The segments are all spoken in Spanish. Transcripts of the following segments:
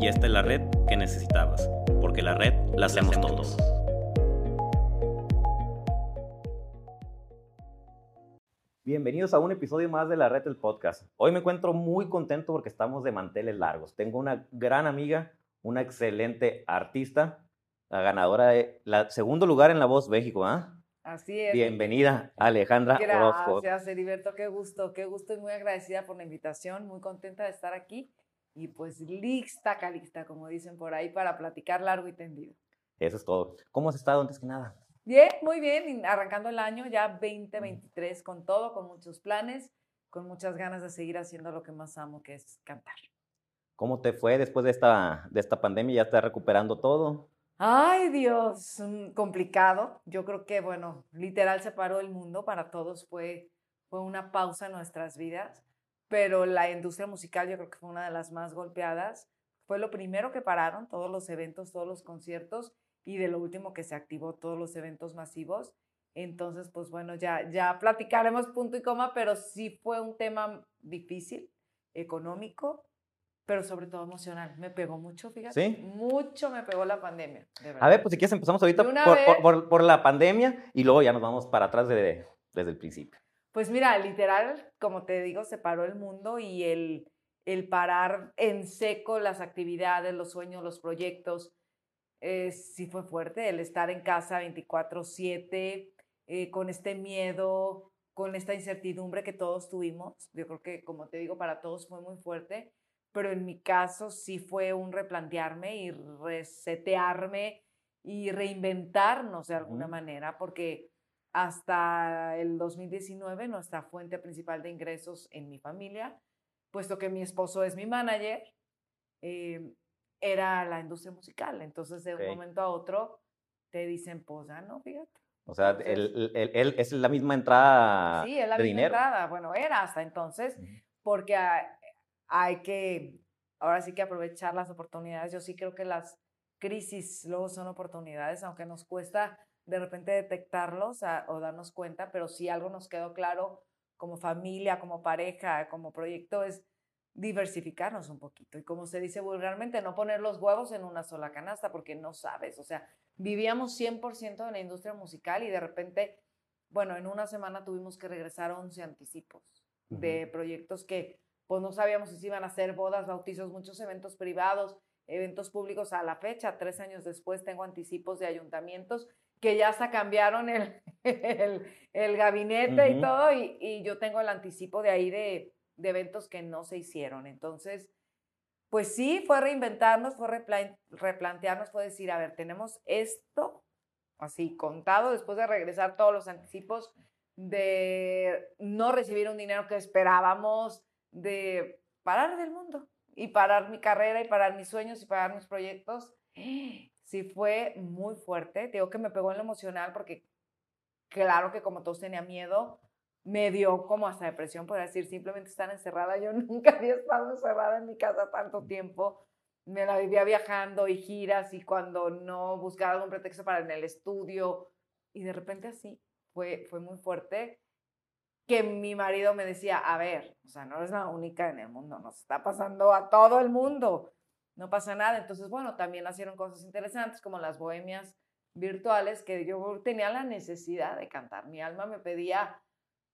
y esta es la red que necesitabas, porque la red la hacemos todos. Bienvenidos a un episodio más de la red del podcast. Hoy me encuentro muy contento porque estamos de manteles largos. Tengo una gran amiga, una excelente artista, la ganadora de la segundo lugar en La Voz México, ¿ah? Así es. Bienvenida, Alejandra Orozco. Gracias, Heriberto, qué gusto, qué gusto y muy agradecida por la invitación, muy contenta de estar aquí y pues lista, calista, como dicen por ahí, para platicar largo y tendido. Eso es todo. ¿Cómo has estado antes que nada? Bien, muy bien, arrancando el año ya 2023 con todo, con muchos planes, con muchas ganas de seguir haciendo lo que más amo, que es cantar. ¿Cómo te fue después de esta, de esta pandemia? ¿Ya estás recuperando todo? Ay, Dios, mm, complicado. Yo creo que, bueno, literal se paró el mundo, para todos fue, fue una pausa en nuestras vidas pero la industria musical yo creo que fue una de las más golpeadas. Fue lo primero que pararon, todos los eventos, todos los conciertos, y de lo último que se activó todos los eventos masivos. Entonces, pues bueno, ya, ya platicaremos punto y coma, pero sí fue un tema difícil, económico, pero sobre todo emocional. Me pegó mucho, fíjate. ¿Sí? Mucho me pegó la pandemia. A ver, pues si quieres empezamos ahorita por, por, por, la pandemia y luego ya nos vamos para atrás de, desde el principio. Pues mira, literal, como te digo, se paró el mundo y el, el parar en seco las actividades, los sueños, los proyectos, eh, sí fue fuerte, el estar en casa 24/7, eh, con este miedo, con esta incertidumbre que todos tuvimos. Yo creo que, como te digo, para todos fue muy fuerte, pero en mi caso sí fue un replantearme y resetearme y reinventarnos de alguna manera, porque hasta el 2019 nuestra fuente principal de ingresos en mi familia, puesto que mi esposo es mi manager, eh, era la industria musical. Entonces, de un momento a otro, te dicen, pues ya no, fíjate. O sea, él, es la misma entrada sí, es la misma entrada. Bueno, era hasta entonces, porque hay que, ahora sí que aprovechar las oportunidades. Yo sí creo que las crisis luego son oportunidades, aunque nos cuesta de repente detectarlos o darnos cuenta, pero si algo nos quedó claro como familia, como pareja, como proyecto, es diversificarnos un poquito. Y como se dice vulgarmente, no poner los huevos en una sola canasta, porque no sabes. O sea, vivíamos 100% en la industria musical y de repente, bueno, en una semana tuvimos que regresar 11 anticipos de proyectos que pues no sabíamos si iban a ser bodas, bautizos, muchos eventos privados, eventos públicos a la fecha. Tres años después tengo anticipos de ayuntamientos que ya hasta cambiaron el, el, gabinete y todo, y, yo tengo el anticipo de ahí de, de, eventos que no se hicieron. Entonces, pues sí, fue reinventarnos, fue replantearnos, fue decir, a ver, tenemos esto así contado después de regresar todos los anticipos, de no recibir un dinero que esperábamos, de parar del mundo y parar mi carrera y parar mis sueños y parar mis proyectos sí fue muy fuerte. Digo que me pegó en lo emocional porque claro que como todos tenía miedo, me dio como hasta depresión, por decir, simplemente estar encerrada. Yo nunca había estado encerrada en mi casa tanto tiempo. Me la vivía viajando y giras y cuando no buscaba algún pretexto para en el estudio. Y de repente así, fue, fue muy fuerte que mi marido me decía, a ver, o sea, no eres la única en el mundo, nos está pasando a todo el mundo no pasa nada. Entonces, bueno, también hicieron cosas interesantes como las bohemias virtuales que yo tenía la necesidad de cantar. Mi alma me pedía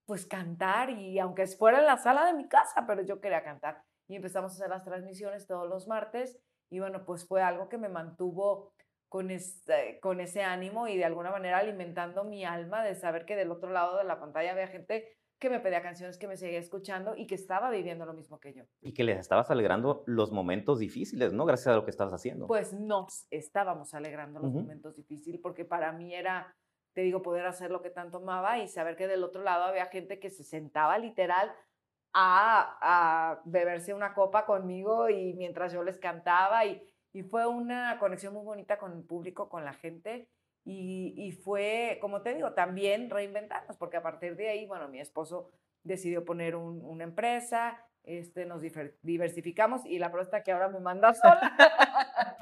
pues cantar y aunque fuera en la sala de mi casa, pero yo quería cantar. Y empezamos a hacer las transmisiones todos los martes y bueno, pues fue algo que me mantuvo con, este, con ese ánimo y de alguna manera alimentando mi alma de saber que del otro lado de la pantalla había gente que me pedía canciones, que me seguía escuchando y que estaba viviendo lo mismo que yo. Y que les estabas alegrando los momentos difíciles, ¿no? Gracias a lo que estabas haciendo. Pues nos estábamos alegrando los momentos difíciles porque para mí era, te digo, poder hacer lo que tanto amaba y saber que del otro lado había gente que se sentaba literal a, a beberse una copa conmigo y mientras yo les cantaba y, y fue una conexión muy bonita con el público, con la gente Y, y, fue, como te digo, también reinventarnos, porque a partir de ahí, bueno, mi esposo decidió poner un, una empresa, este, nos diversificamos y la prueba que ahora me manda sola.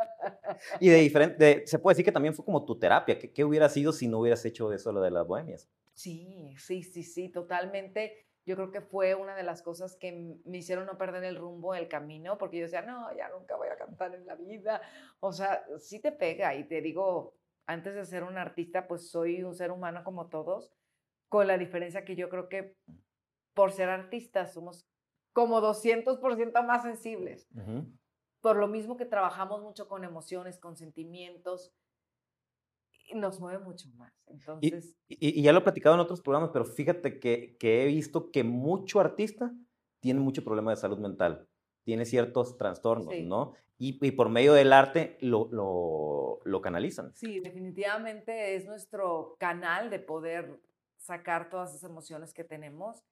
y de diferente, se puede decir que también fue como tu terapia. ¿Qué, ¿Qué, hubiera sido si no hubieras hecho eso lo de las bohemias? Sí, sí, sí, sí, totalmente. Yo creo que fue una de las cosas que me hicieron no perder el rumbo, el camino, porque yo decía, no, ya nunca voy a cantar en la vida. O sea, sí te pega y te digo, antes de ser un artista, pues soy un ser humano como todos, con la diferencia que yo creo que por ser artistas somos como 200% más sensibles. Por lo mismo que trabajamos mucho con emociones, con sentimientos, nos mueve mucho más. Entonces... Y, ya lo he platicado en otros programas, pero fíjate que, que, he visto que mucho artista tiene mucho problema de salud mental, tiene ciertos trastornos, ¿no? Y, y, por medio del arte lo, lo, lo canalizan. Sí, definitivamente es nuestro canal de poder sacar todas esas emociones que tenemos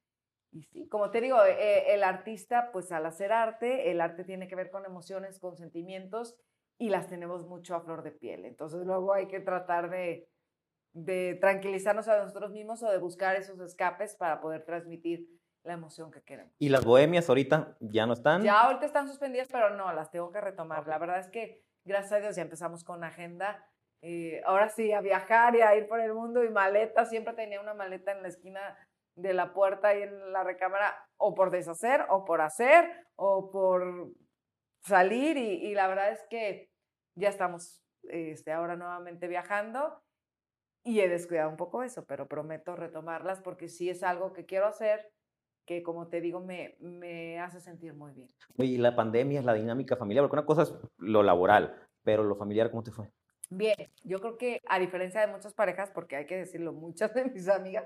y sí, como te digo, eh, el artista, pues al hacer arte, el arte tiene que ver con emociones, con sentimientos y las tenemos mucho a flor de piel. Entonces luego hay que tratar de, de tranquilizarnos a nosotros mismos o de buscar esos escapes para poder transmitir la emoción que queremos. ¿Y las bohemias ahorita ya no están? Ya ahorita están suspendidas, pero no, las tengo que retomar. La verdad es que, gracias a Dios, ya empezamos con agenda. Eh, ahora sí, a viajar y a ir por el mundo y maleta. Siempre tenía una maleta en la esquina de la puerta y en la recámara o por deshacer o por hacer o por salir y, la verdad es que ya estamos este, ahora nuevamente viajando y he descuidado un poco eso, pero prometo retomarlas porque sí es algo que quiero hacer que como te digo me, me hace sentir muy bien. Y la pandemia es la dinámica familiar, porque una cosa es lo laboral, pero lo familiar, ¿cómo te fue? Bien, yo creo que a diferencia de muchas parejas, porque hay que decirlo, muchas de mis amigas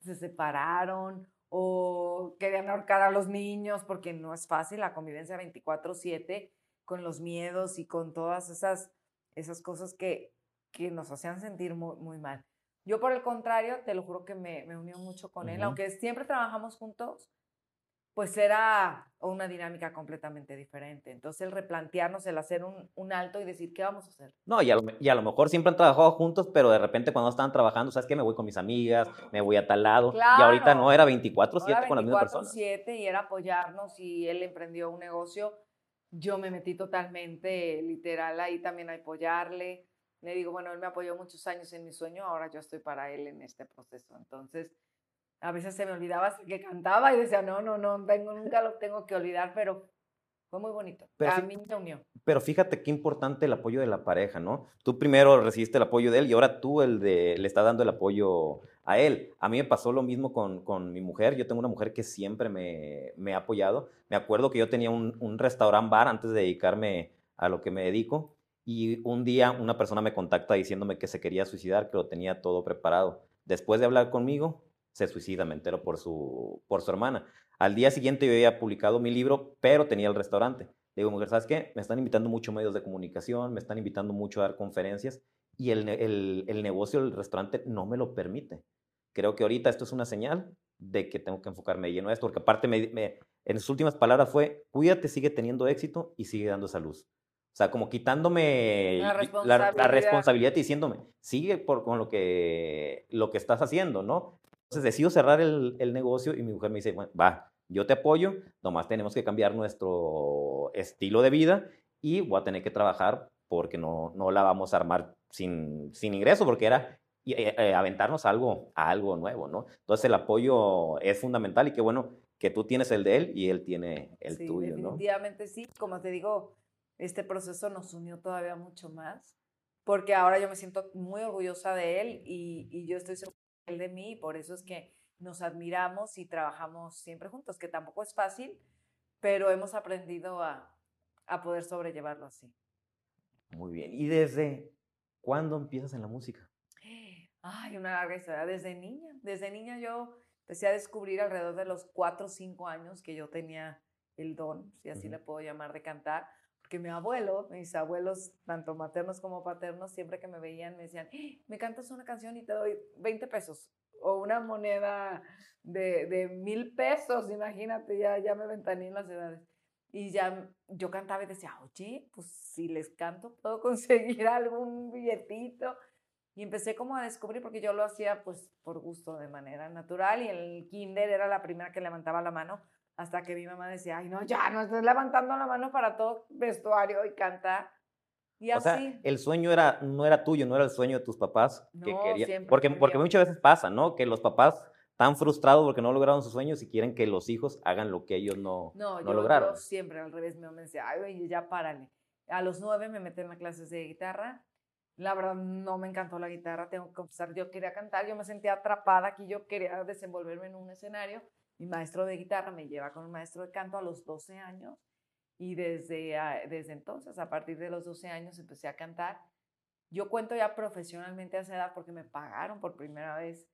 se separaron o querían ahorcar a los niños, porque no es fácil la convivencia 24/7 con los miedos y con todas esas, esas cosas que, que nos hacían sentir muy, muy mal. Yo por el contrario, te lo juro que me, me unió mucho con él, aunque siempre trabajamos juntos, pues era una dinámica completamente diferente. Entonces el replantearnos, el hacer un, un, alto y decir, ¿qué vamos a hacer? No, y a, lo, y a, lo, mejor siempre han trabajado juntos, pero de repente cuando estaban trabajando, ¿sabes qué? Me voy con mis amigas, me voy a tal lado. y ahorita no, era 24/7 con las mismas personas. 24/7 y era apoyarnos y él emprendió un negocio. Yo me metí totalmente literal ahí también a apoyarle. Le digo, bueno, él me apoyó muchos años en mi sueño, ahora yo estoy para él en este proceso. Entonces, a veces se me olvidaba que cantaba y decía, no, no, no, tengo, nunca lo tengo que olvidar, pero fue muy bonito. Pero a mí me unió. Pero fíjate qué importante el apoyo de la pareja, ¿no? Tú primero recibiste el apoyo de él y ahora tú el de, le estás dando el apoyo a él. A mí me pasó lo mismo con, con mi mujer. Yo tengo una mujer que siempre me, me ha apoyado. Me acuerdo que yo tenía un, un restaurant bar antes de dedicarme a lo que me dedico. Y un día una persona me contacta diciéndome que se quería suicidar, que lo tenía todo preparado. Después de hablar conmigo, se suicida, me entero por su, por su hermana. Al día siguiente yo había publicado mi libro, pero tenía el restaurante. Le digo, mujer, ¿sabes qué? Me están invitando mucho medios de comunicación, me están invitando mucho a dar conferencias y el, el, el negocio del restaurante no me lo permite. Creo que ahorita esto es una señal de que tengo que enfocarme lleno a esto, porque aparte me, en sus últimas palabras fue, cuídate, sigue teniendo éxito y sigue dando esa luz. O sea, como quitándome la responsabilidad, la, responsabilidad y diciéndome, sigue por, con lo que, lo que estás haciendo, ¿no? Entonces decido cerrar el, el, negocio y mi mujer me dice, bueno, va, yo te apoyo, nomás tenemos que cambiar nuestro estilo de vida y voy a tener que trabajar porque no, no la vamos a armar sin, sin ingreso, porque era eh, eh, aventarnos algo, a algo nuevo, ¿no? Entonces el apoyo es fundamental y qué bueno que tú tienes el de él y él tiene el tuyo, ¿no? Definitivamente sí, como te digo, este proceso nos unió todavía mucho más, porque ahora yo me siento muy orgullosa de él y, y yo estoy segura de mí, por eso es que nos admiramos y trabajamos siempre juntos, que tampoco es fácil, pero hemos aprendido a, a poder sobrellevarlo así. Muy bien. ¿Y desde cuándo empiezas en la música? Ay, una larga historia. Desde niña. Desde niña yo empecé a descubrir alrededor de los cuatro o cinco años que yo tenía el don, si así le puedo llamar, de cantar. Porque mi abuelo, mis abuelos, tanto maternos como paternos, siempre que me veían me decían, ¡Ah! me cantas una canción y te doy 20 pesos o una moneda de, de mil pesos, imagínate, ya, ya me ventané en las edades. Y ya yo cantaba y decía, oye, pues si les canto puedo conseguir algún billetito. Y empecé como a descubrir, porque yo lo hacía pues por gusto, de manera natural, y el kinder era la primera que levantaba la mano, hasta que mi mamá decía, ay, no, ya no estés levantando la mano para todo vestuario y cantar. Y o sea, el sueño era, no era tuyo, no era el sueño de tus papás que querían. Porque, porque muchas veces pasa, ¿no? Que los papás están frustrados porque no lograron sus sueños y quieren que los hijos hagan lo que ellos no, no, no lograron. Yo siempre al revés, mi mamá decía, ay, ya párale. A los nueve me metí en las clases de guitarra. La verdad no me encantó la guitarra, tengo que confesar, yo quería cantar, yo me sentía atrapada aquí, yo quería desenvolverme en un escenario. Mi maestro de guitarra me lleva con un maestro de canto a los 12 años y desde, ah, desde entonces, a partir de los 12 años, empecé a cantar. Yo cuento ya profesionalmente a esa edad porque me pagaron por primera vez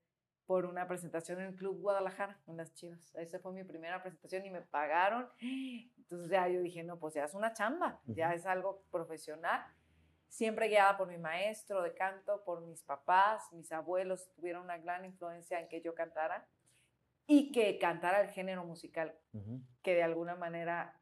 por una presentación en el Club Guadalajara, en las Chivas. Esa fue mi primera presentación y me pagaron. Entonces ya yo dije, no, pues ya es una chamba, ya es algo profesional. Siempre guiada por mi maestro de canto, por mis papás, mis abuelos tuvieron una gran influencia en que yo cantara y que cantara el género musical, que de alguna manera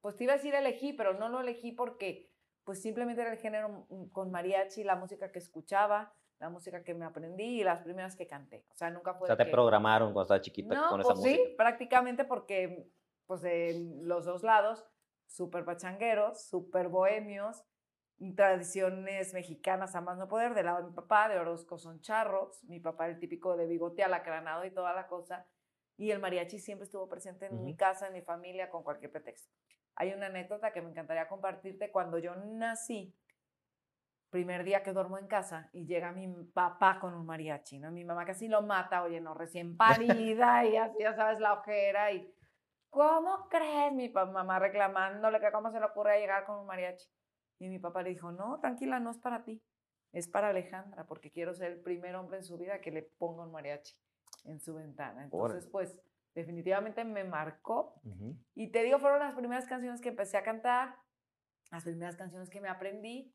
pues te iba a decir elegí, pero no lo elegí porque pues simplemente era el género mm, con mariachi, la música que escuchaba, la música que me aprendí y las primeras que canté. O sea, nunca fue. O sea, te programaron cuando estabas chiquita con esa pues música. Sí, prácticamente porque, pues de los dos lados, súper pachangueros, súper bohemios, tradiciones mexicanas a más no poder. Del lado de mi papá, de Orozco son charros, mi papá el típico de bigote alacranado y toda la cosa. Y el mariachi siempre estuvo presente en mi casa, en mi familia, con cualquier pretexto. Hay una anécdota que me encantaría compartirte. Cuando yo nací, primer día que duermo en casa y llega mi papá con un mariachi, ¿no? Mi mamá casi lo mata, oye, no, recién parida y así, ya sabes, la ojera y... ¿Cómo crees? Mi mamá reclamándole que cómo se le ocurre llegar con un mariachi. Y mi papá le dijo, no, tranquila, no es para ti, es para Alejandra, porque quiero ser el primer hombre en su vida que le ponga un mariachi en su ventana. Entonces, pues, definitivamente me marcó. Y te digo, fueron las primeras canciones que empecé a cantar, las primeras canciones que me aprendí.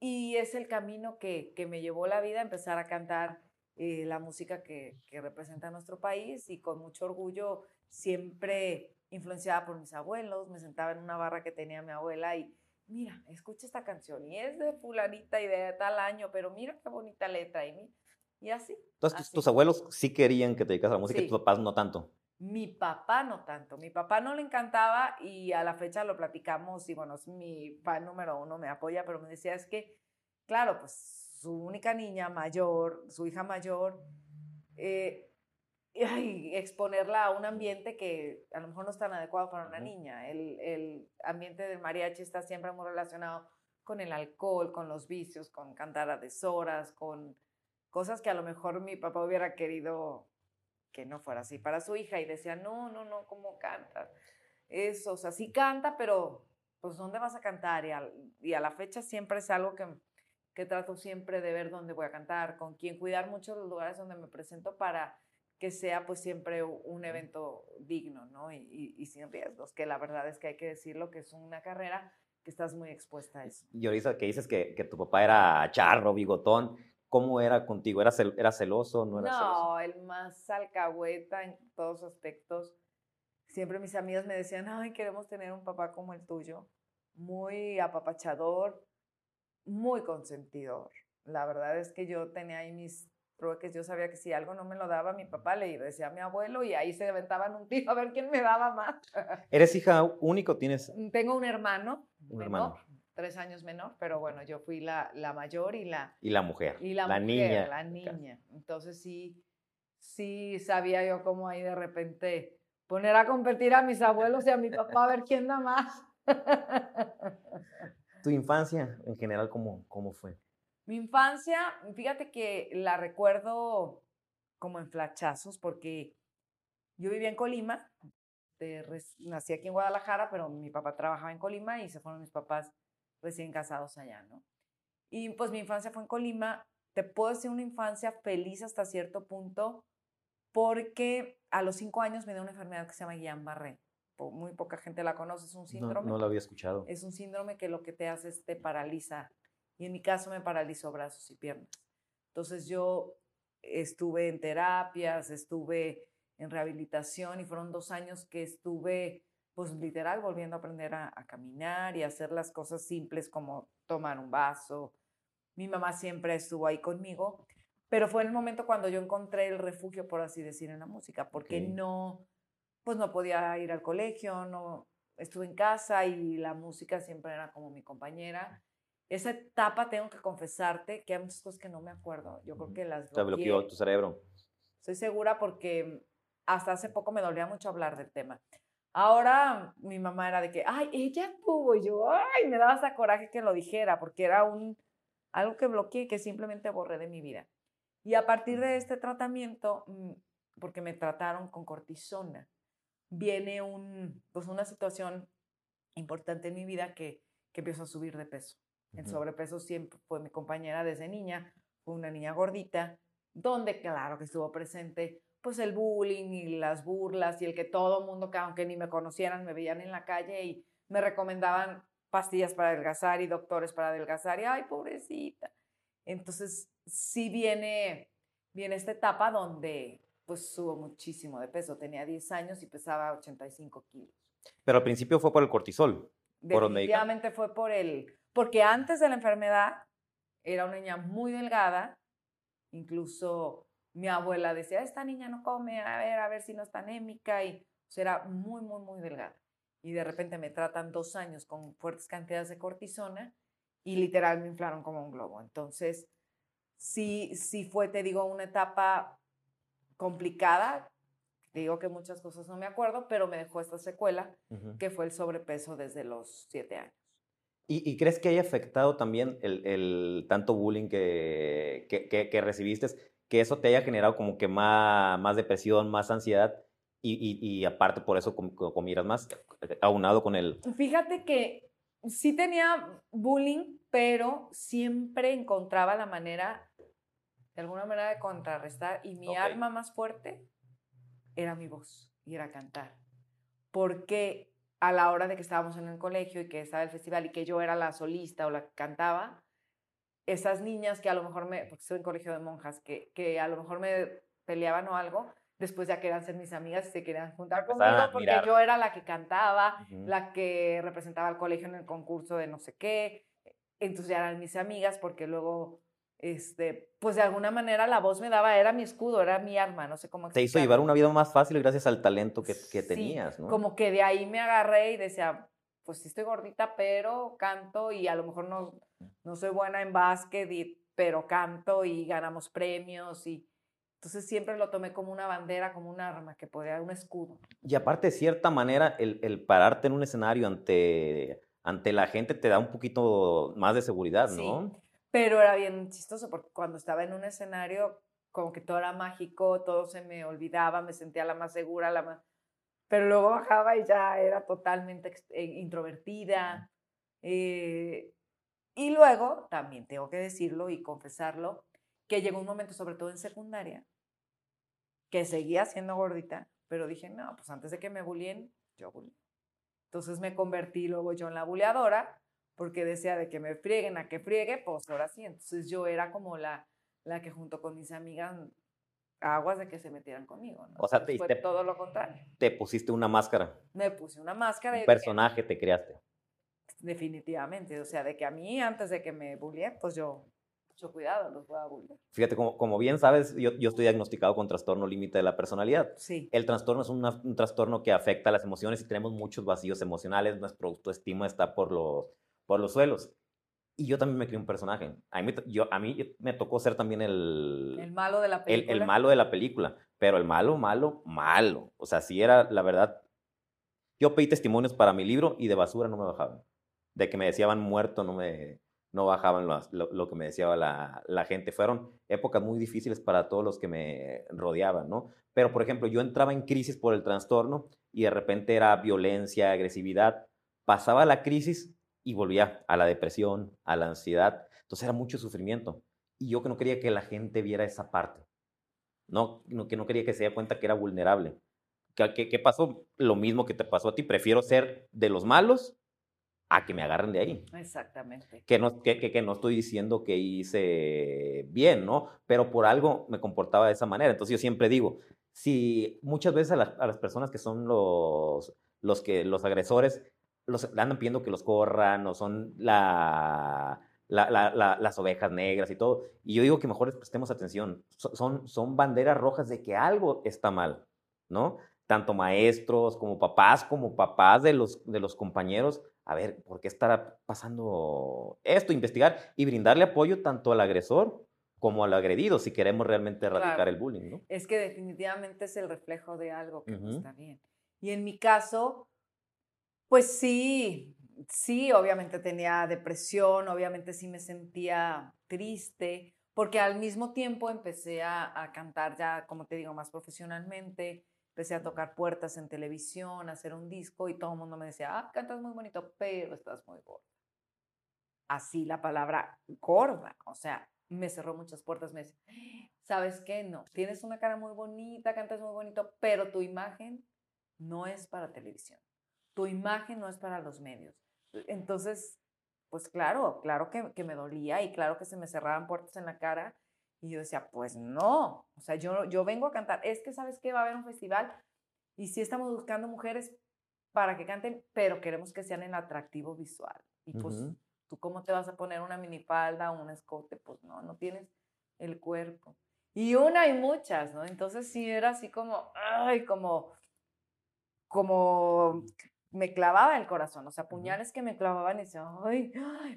Y es el camino que, que me llevó la vida a empezar a cantar eh, la música que, que, representa nuestro país y con mucho orgullo, siempre influenciada por mis abuelos. Me sentaba en una barra que tenía mi abuela y, mira, escucha esta canción y es de fulanita y de tal año, pero mira qué bonita letra. Y, y así. Entonces, Tus, abuelos sí querían que te dedicas a la música y tus papás no tanto. Mi papá no tanto. Mi papá no le encantaba y a la fecha lo platicamos y bueno, es mi fan número uno, me apoya, pero me decía es que, claro, pues su única niña mayor, su hija mayor, eh, exponerla a un ambiente que a lo mejor no es tan adecuado para una niña. El, el ambiente del mariachi está siempre muy relacionado con el alcohol, con los vicios, con cantar a deshoras, con cosas que a lo mejor mi papá hubiera querido que no fuera así para su hija y decía, no, no, no, ¿cómo canta? Eso, o sea, sí canta, pero pues ¿dónde vas a cantar? Y a, la fecha siempre es algo que, que trato siempre de ver dónde voy a cantar, con quién cuidar mucho los lugares donde me presento para que sea pues siempre un evento digno, ¿no? Y, y, sin riesgos, que la verdad es que hay que decirlo, que es una carrera que estás muy expuesta a eso. Y ahorita que dices que, que tu papá era charro, bigotón, ¿Cómo era contigo? ¿Era, era celoso? ¿No era no, celoso? el más alcahueta en todos aspectos. Siempre mis amigas me decían, ay, queremos tener un papá como el tuyo. Muy apapachador, muy consentidor. La verdad es que yo tenía ahí mis trueques. Yo sabía que si algo no me lo daba mi papá, le decía a mi abuelo y ahí se aventaban un tiro a ver quién me daba más. ¿Eres hija único? ¿Tienes? Tengo un hermano. Un hermano tres años menor, pero bueno, yo fui la, la mayor y la... Y la mujer. Y la, niña. La niña. Entonces sí, sí sabía yo cómo ahí de repente poner a competir a mis abuelos y a mi papá a ver quién da más. ¿Tu infancia en general cómo, cómo fue? Mi infancia, fíjate que la recuerdo como en flachazos porque yo vivía en Colima, nací aquí en Guadalajara, pero mi papá trabajaba en Colima y se fueron mis papás recién casados allá, ¿no? Y pues mi infancia fue en Colima. Te puedo decir una infancia feliz hasta cierto punto porque a los cinco años me dio una enfermedad que se llama Guillain-Barré. Muy poca gente la conoce, es un síndrome. No, lo había escuchado. Es un síndrome que lo que te hace es te paraliza. Y en mi caso me paralizó brazos y piernas. Entonces yo estuve en terapias, estuve en rehabilitación y fueron dos años que estuve pues literal volviendo a aprender a, caminar y hacer las cosas simples como tomar un vaso, Mi mamá siempre estuvo ahí conmigo, pero fue en el momento cuando yo encontré el refugio, por así decir, en la música, porque no, pues no podía ir al colegio, no estuve en casa y la música siempre era como mi compañera. Esa etapa tengo que confesarte que hay muchas cosas que no me acuerdo. Yo creo que las Te bloqueó tu cerebro. Estoy segura porque hasta hace poco me dolía mucho hablar del tema. Ahora mi mamá era de que, ay, ella tuvo, y yo, ay, me daba hasta coraje que lo dijera, porque era un, algo que bloqueé que simplemente borré de mi vida. Y a partir de este tratamiento, mm, porque me trataron con cortisona, viene un, pues una situación importante en mi vida que, que empiezo a subir de peso. El sobrepeso siempre fue mi compañera desde niña, fue una niña gordita, donde claro que estuvo presente pues el bullying y las burlas y el que todo el mundo, que aunque ni me conocieran, me veían en la calle y me recomendaban pastillas para adelgazar y doctores para adelgazar y ay, pobrecita. Entonces, sí viene, viene esta etapa donde pues subo muchísimo de peso. Tenía 10 años y pesaba 85 kilos. Pero al principio fue por el cortisol. Definitivamente fue por el, porque antes de la enfermedad era una niña muy delgada, incluso mi abuela decía, esta niña no come, a ver, a ver si no está anémica, y era muy, muy, muy delgada. Y de repente me tratan dos años con fuertes cantidades de cortisona y literal me inflaron como un globo. Entonces, sí, sí fue, te digo, una etapa complicada. Te digo que muchas cosas no me acuerdo, pero me dejó esta secuela, que fue el sobrepeso desde los siete años. ¿Y, crees que haya afectado también el, tanto bullying que, que, que recibiste? Que eso te haya generado como que más, más depresión, más ansiedad y, y, aparte por eso comieras más, aunado con el... Fíjate que sí tenía bullying, pero siempre encontraba la manera, de alguna manera, de contrarrestar y mi arma más fuerte era mi voz y era cantar. Porque a la hora de que estábamos en el colegio y que estaba el festival y que yo era la solista o la que cantaba, esas niñas que a lo mejor me, porque estoy en colegio de monjas, que, que a lo mejor me peleaban o algo, después ya querían ser mis amigas y se querían juntar conmigo porque yo era la que cantaba, la que representaba al colegio en el concurso de no sé qué. Entonces ya eran mis amigas porque luego, este, pues de alguna manera la voz me daba, era mi escudo, era mi arma, no sé cómo Te hizo llevar una vida más fácil gracias al talento que, que tenías, ¿no? Como que de ahí me agarré y decía, pues sí estoy gordita, pero canto y a lo mejor no, no soy buena en básquet, pero canto y ganamos premios y entonces siempre lo tomé como una bandera, como un arma que podía, un escudo. Y aparte, de cierta manera, el, el, pararte en un escenario ante, ante la gente te da un poquito más de seguridad, ¿no? Sí, pero era bien chistoso porque cuando estaba en un escenario, como que todo era mágico, todo se me olvidaba, me sentía la más segura, la más pero luego bajaba y ya era totalmente eh, introvertida. Eh, y luego, también tengo que decirlo y confesarlo, que llegó un momento, sobre todo en secundaria, que seguía siendo gordita, pero dije, no, pues antes de que me bullying, yo bullying. Entonces me convertí luego yo en la buleadora, porque decía de que me frieguen a que friegue, pues ahora sí. Entonces yo era como la, la que junto con mis amigas aguas de que se metieran conmigo. ¿no? O sea, te, fue todo lo contrario. Te pusiste una máscara. Me puse una máscara. Un personaje te creaste. Definitivamente. O sea, de que a mí, antes de que me bullyeen, pues yo, mucho cuidado, los voy a bullear. Fíjate, como, como bien sabes, yo, yo, estoy diagnosticado con trastorno límite de la personalidad. Sí. El trastorno es un trastorno que afecta a las emociones y tenemos muchos vacíos emocionales. Nuestra autoestima está por los, por los suelos. Y yo también me creé un personaje. A mí, yo, a mí me tocó ser también el... El malo de la película. El, el, malo de la película. Pero el malo, malo, malo. O sea, si era, la verdad... Yo pedí testimonios para mi libro y de basura no me bajaban. De que me decían muerto no me... No bajaban lo, lo, que me decía la, la, gente. Fueron épocas muy difíciles para todos los que me rodeaban, ¿no? Pero, por ejemplo, yo entraba en crisis por el trastorno y de repente era violencia, agresividad. Pasaba la crisis y volvía a la depresión, a la ansiedad. Entonces era mucho sufrimiento. Y yo que no quería que la gente viera esa parte. No, que no quería que se diera cuenta que era vulnerable. ¿Qué, ¿Qué, pasó? Lo mismo que te pasó a ti. Prefiero ser de los malos a que me agarren de ahí. Exactamente. Que no, que, que, no estoy diciendo que hice bien, ¿no? Pero por algo me comportaba de esa manera. Entonces yo siempre digo, si muchas veces a, a las personas que son los, los, que, los agresores los andan pidiendo que los corran o son la, las ovejas negras y todo. Y yo digo que mejor prestemos atención. Son, son banderas rojas de que algo está mal, ¿no? Tanto maestros como papás, como papás de los, de los compañeros. A ver, ¿por qué estará pasando esto? Investigar y brindarle apoyo tanto al agresor como al agredido si queremos realmente erradicar el bullying, ¿no? Es que definitivamente es el reflejo de algo que no está bien. Y en mi caso, pues sí, sí, obviamente tenía depresión, obviamente sí me sentía triste, porque al mismo tiempo empecé a, cantar ya, como te digo, más profesionalmente, empecé a tocar puertas en televisión, a hacer un disco y todo el mundo me decía, ah, cantas muy bonito, pero estás muy gorda. Así la palabra gorda, o sea, me cerró muchas puertas, me decía, ¿sabes qué? No, tienes una cara muy bonita, cantas muy bonito, pero tu imagen no es para televisión, tu imagen no es para los medios entonces, pues claro, claro que, me dolía y claro que se me cerraban puertas en la cara. Y yo decía, pues no, o sea, yo, yo vengo a cantar. Es que, ¿sabes qué? Va a haber un festival y sí estamos buscando mujeres para que canten, pero queremos que sean en atractivo visual. Y pues, ¿tú cómo te vas a poner una minifalda o un escote? Pues no, no tienes el cuerpo. Y una y muchas, ¿no? Entonces sí era así como, ay, como, como me clavaba el corazón, o sea, puñales que me clavaban y decía, ay,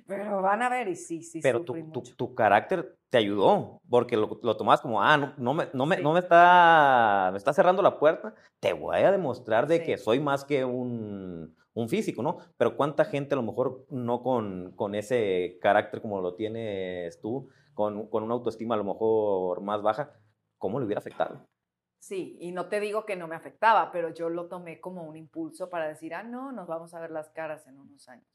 pero van a ver, y sí, sí. Pero tu, tu, tu, carácter te ayudó, porque lo, lo tomabas como, ah, no, no, me, no, me, no me, está, me está cerrando la puerta, te voy a demostrar de que soy más que un, un, físico, ¿no? Pero cuánta gente a lo mejor no con, con ese carácter como lo tienes tú, con, con una autoestima a lo mejor más baja, ¿cómo le hubiera afectado? Sí, y no te digo que no me afectaba, pero yo lo tomé como un impulso para decir, ah, no, nos vamos a ver las caras en unos años.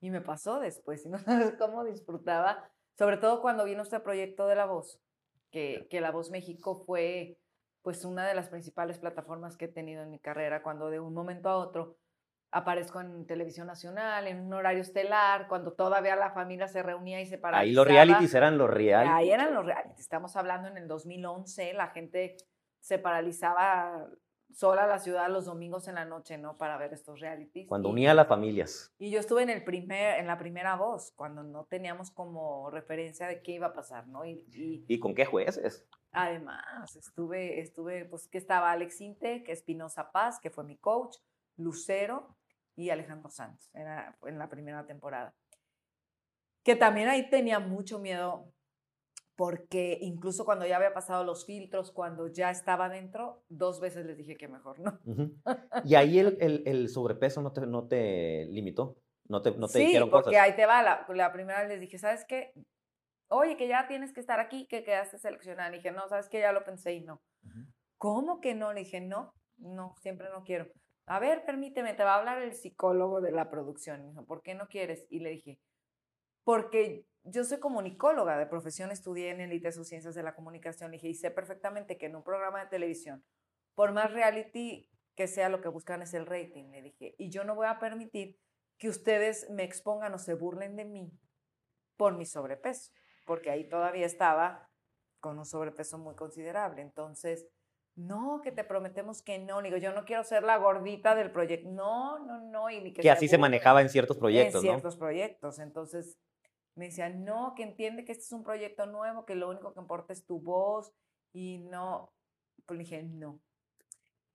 Y me pasó después, y no sabes cómo disfrutaba, sobre todo cuando vino este proyecto de La Voz, que, que La Voz México fue pues una de las principales plataformas que he tenido en mi carrera, cuando de un momento a otro aparezco en televisión nacional, en un horario estelar, cuando todavía la familia se reunía y se paralizaba. Ahí los realities eran los realities. Ahí eran los realities. Estamos hablando en el 2011, la gente se paralizaba sola la ciudad los domingos en la noche, ¿no? Para ver estos realities. Cuando unía a las familias. Y yo estuve en, el primer, en la primera voz, cuando no teníamos como referencia de qué iba a pasar, ¿no? Y, y, con qué jueces? Además, estuve, estuve, pues que estaba Alex Inte, que es Espinosa Paz, que fue mi coach, Lucero y Alejandro Santos, era en la primera temporada. Que también ahí tenía mucho miedo porque incluso cuando ya había pasado los filtros, cuando ya estaba dentro, dos veces les dije que mejor no. Y ahí el, el, el, sobrepeso no te, no te limitó, no te, no te sí, dijeron cosas. porque ahí te va, la, la, primera vez les dije, ¿sabes qué? Oye, que ya tienes que estar aquí, que quedaste seleccionada. Y dije, no, ¿sabes qué? Ya lo pensé y no. ¿Cómo que no? Le dije, no, no, siempre no quiero. A ver, permíteme, te va a hablar el psicólogo de la producción. Me dijo, ¿por qué no quieres? Y le dije, porque yo soy comunicóloga de profesión, estudié en Elite o Ciencias de la Comunicación y sé perfectamente que en un programa de televisión, por más reality que sea, lo que buscan es el rating, le dije, y yo no voy a permitir que ustedes me expongan o se burlen de mí por mi sobrepeso, porque ahí todavía estaba con un sobrepeso muy considerable. Entonces, no, que te prometemos que no. Digo, yo no quiero ser la gordita del proyecto. No, no, no. Y que, así se manejaba en ciertos proyectos, En ciertos proyectos. Entonces, me decían, no, que entiende que este es un proyecto nuevo, que lo único que importa es tu voz y no, pues dije, no,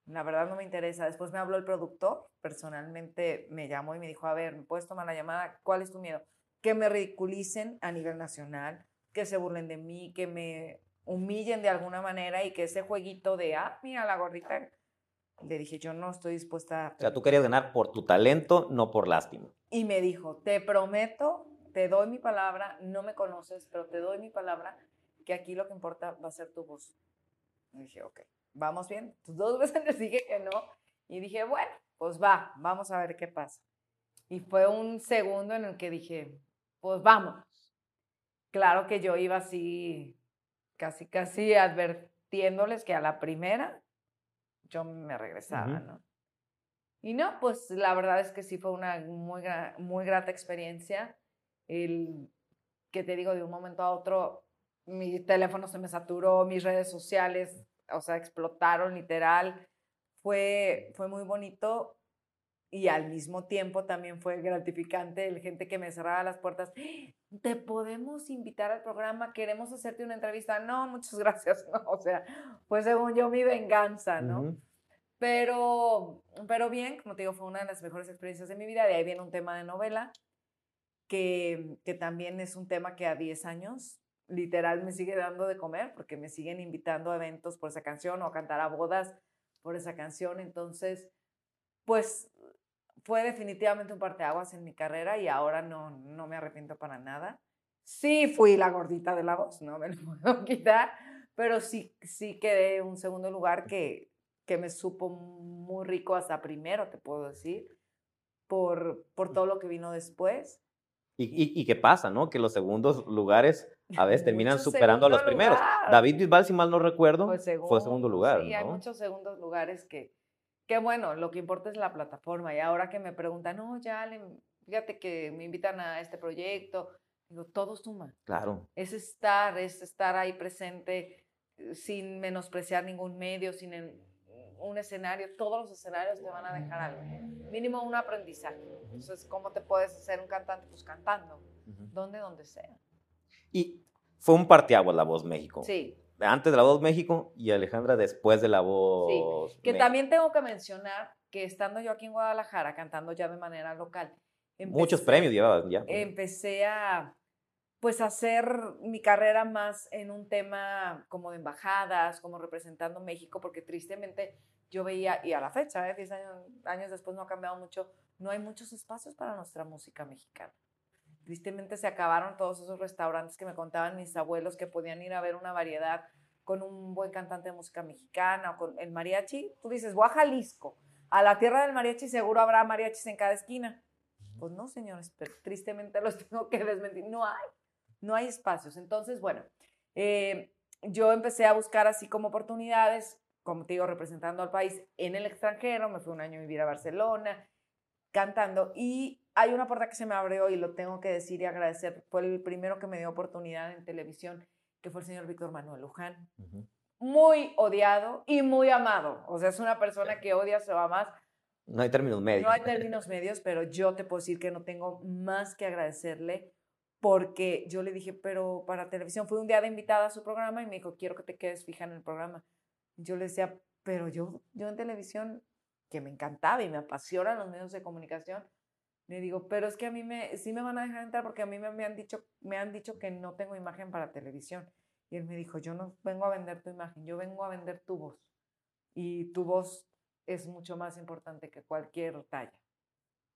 la verdad no me interesa. Después me habló el productor, personalmente me llamó y me dijo, a ver, ¿me puedes tomar la llamada? ¿Cuál es tu miedo? Que me ridiculicen a nivel nacional, que se burlen de mí, que me humillen de alguna manera y que ese jueguito de, ah, mira la gordita, le dije, yo no estoy dispuesta a... O sea, tú querías ganar por tu talento, no por lástima. Y me dijo, te prometo te doy mi palabra, no me conoces, pero te doy mi palabra que aquí lo que importa va a ser tu voz. Y dije, ok, vamos bien. Dos veces les dije que no. Y dije, bueno, pues va, vamos a ver qué pasa. Y fue un segundo en el que dije, pues vamos. Claro que yo iba así, casi, casi advirtiéndoles que a la primera yo me regresaba, ¿no? Y no, pues la verdad es que sí fue una muy, muy grata experiencia el que te digo, de un momento a otro, mi teléfono se me saturó, mis redes sociales, o sea, explotaron literal. Fue, fue muy bonito y al mismo tiempo también fue gratificante el gente que me cerraba las puertas. Te podemos invitar al programa, queremos hacerte una entrevista. No, muchas gracias. No, o sea, fue según yo mi venganza, ¿no? Pero, pero bien, como te digo, fue una de las mejores experiencias de mi vida. De ahí viene un tema de novela, que, que también es un tema que a 10 años literal me sigue dando de comer, porque me siguen invitando a eventos por esa canción o a cantar a bodas por esa canción. Entonces, pues fue definitivamente un parteaguas en mi carrera y ahora no, no me arrepiento para nada. Sí fui la gordita de la voz, no me lo puedo quitar, pero sí, sí quedé un segundo lugar que, que me supo muy rico hasta primero, te puedo decir, por, por todo lo que vino después. Y, y, y, qué pasa, ¿no? Que los segundos lugares a veces terminan superando a los primeros. David Bisbal, si mal no recuerdo, fue segundo, lugar. Sí, hay muchos segundos lugares que, que bueno, lo que importa es la plataforma. Y ahora que me preguntan, no, ya, fíjate que me invitan a este proyecto, digo, todo suma. Claro. Es estar, es estar ahí presente eh, sin menospreciar ningún medio, sin un escenario. Todos los escenarios te van a dejar algo. Mínimo un aprendizaje. Entonces, ¿cómo te puedes hacer un cantante? Pues cantando. Donde, donde sea. Y fue un parteaguas la Voz México. Sí antes de La Voz México y Alejandra después de La Voz sí, que también tengo que mencionar que estando yo aquí en Guadalajara, cantando ya de manera local. Muchos premios llevabas ya. Empecé a, pues, hacer mi carrera más en un tema como de embajadas, como representando México, porque tristemente yo veía, y a la fecha, ¿eh? 10 años, años después no ha cambiado mucho, no hay muchos espacios para nuestra música mexicana. Tristemente se acabaron todos esos restaurantes que me contaban mis abuelos que podían ir a ver una variedad con un buen cantante de música mexicana o con el mariachi. Tú dices, voy a Jalisco, a la tierra del mariachi seguro habrá mariachis en cada esquina. Pues no, señores, pero tristemente los tengo que desmentir. No hay, no hay espacios. Entonces, bueno, eh, yo empecé a buscar así como oportunidades, como te digo, representando al país en el extranjero. Me fui un año a vivir a Barcelona, cantando y hay una puerta que se me abrió y lo tengo que decir y agradecer. Fue el primero que me dio oportunidad en televisión, que fue el señor Víctor Manuel Luján. Muy odiado y muy amado. O sea, es una persona que odia se va más. No hay términos medios. No hay términos medios, pero yo te puedo decir que no tengo más que agradecerle porque yo le dije, pero para televisión, fui un día de invitada a su programa y me dijo, quiero que te quedes fija en el programa. Yo le decía, pero yo, yo en televisión, que me encantaba y me apasionan los medios de comunicación, le digo, pero es que a mí me, sí me van a dejar entrar porque a mí me, me, han dicho, me han dicho que no tengo imagen para televisión. Y él me dijo, yo no vengo a vender tu imagen, yo vengo a vender tu voz. Y tu voz es mucho más importante que cualquier talla.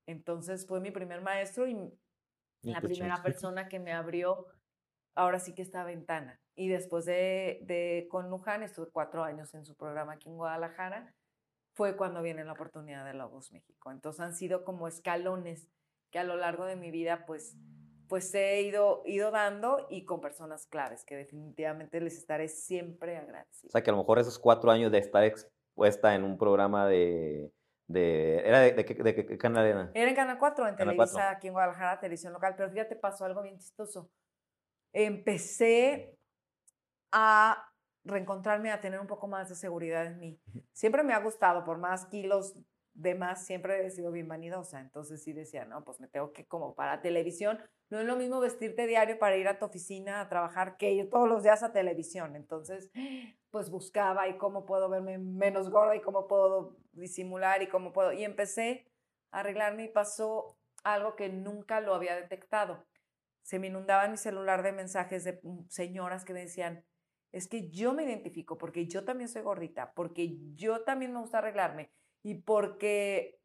Entonces fue mi primer maestro y la primera persona que me abrió ahora sí que esta ventana. Y después de, de con Luján estuve cuatro años en su programa aquí en Guadalajara fue cuando viene la oportunidad de La Voz México. Entonces han sido como escalones que a lo largo de mi vida pues, pues he ido, ido dando y con personas claves que definitivamente les estaré siempre agradecida. O sea que a lo mejor esos cuatro años de estar expuesta en un programa de... de ¿Era de, qué canal era? Era en Canal 4, en Televisa, aquí en Guadalajara, televisión local. Pero fíjate, pasó algo bien chistoso. Empecé a reencontrarme, a tener un poco más de seguridad en mí. Siempre me ha gustado, por más kilos de más, siempre he sido bien vanidosa. Entonces sí decía, no, pues me tengo que, como para televisión, no es lo mismo vestirte diario para ir a tu oficina a trabajar que ir todos los días a televisión. Entonces, pues buscaba y cómo puedo verme menos gorda y cómo puedo disimular y cómo puedo. Y empecé a arreglarme y pasó algo que nunca lo había detectado. Se me inundaba mi celular de mensajes de mm, señoras que me decían, es que yo me identifico porque yo también soy gordita, porque yo también me gusta arreglarme y porque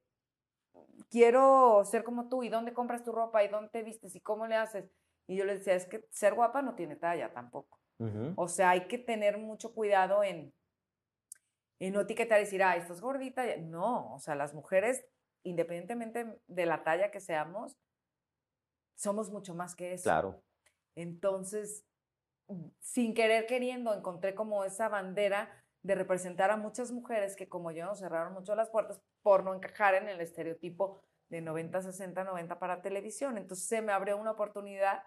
quiero ser como tú y dónde compras tu ropa y dónde te vistes y cómo le haces. Y yo les decía, es que ser guapa no tiene talla tampoco. O sea, hay que tener mucho cuidado en, en no etiquetar y decir, ah, estás gordita. No, o sea, las mujeres, independientemente de la talla que seamos, somos mucho más que eso. Claro. Entonces, sin querer queriendo, encontré como esa bandera de representar a muchas mujeres que como yo nos cerraron mucho las puertas por no encajar en el estereotipo de 90, 60, 90 para televisión. Entonces se me abrió una oportunidad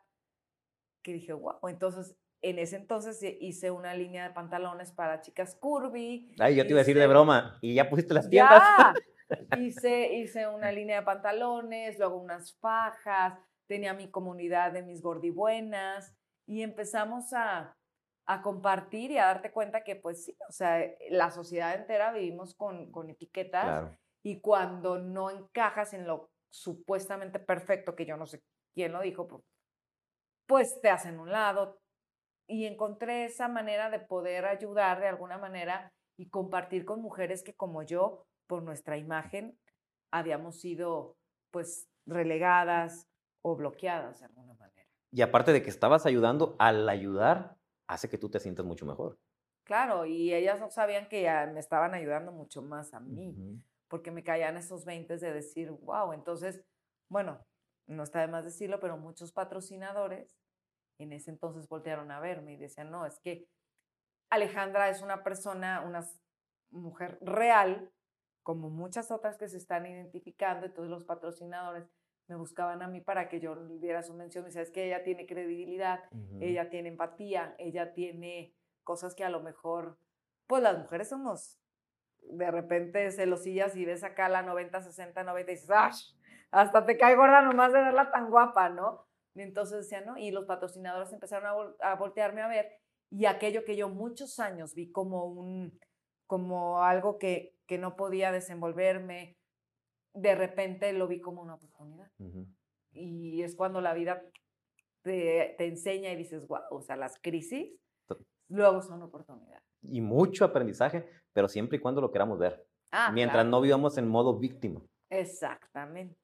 que dije, wow, entonces en ese entonces hice una línea de pantalones para chicas curvy. Ay, yo te iba a decir de broma, y ya pusiste las tiendas. hice, hice una línea de pantalones, luego unas fajas, tenía mi comunidad de mis gordibuenas y empezamos a, a compartir y a darte cuenta que pues sí, o sea, la sociedad entera vivimos con, con etiquetas y cuando no encajas en lo supuestamente perfecto, que yo no sé quién lo dijo, pues, pues te hacen un lado. Y encontré esa manera de poder ayudar de alguna manera y compartir con mujeres que como yo, por nuestra imagen, habíamos sido pues relegadas o bloqueadas de alguna manera. Y aparte de que estabas ayudando, al ayudar hace que tú te sientas mucho mejor. Claro, y ellas no sabían que ya me estaban ayudando mucho más a mí, porque me caían esos 20 de decir, wow, entonces, bueno, no está de más decirlo, pero muchos patrocinadores en ese entonces voltearon a verme y decían, no, es que Alejandra es una persona, una mujer real, como muchas otras que se están identificando, entonces los patrocinadores me buscaban a mí para que yo diera su mención. Y sabes que ella tiene credibilidad, ella tiene empatía, ella tiene cosas que a lo mejor, pues las mujeres somos de repente celosillas y ves acá la 90, 60, 90 y dices, ¡ah! Hasta te cae gorda nomás de verla tan guapa, ¿no? Y entonces decían, ¿no? Y los patrocinadores empezaron a, a voltearme a ver y aquello que yo muchos años vi como un, como algo que, que no podía desenvolverme, de repente lo vi como una oportunidad. Y es cuando la vida te, te, enseña y dices, wow, o sea, las crisis luego son oportunidades. Y mucho aprendizaje, pero siempre y cuando lo queramos ver. Ah, Mientras no vivamos en modo víctima. Exactamente.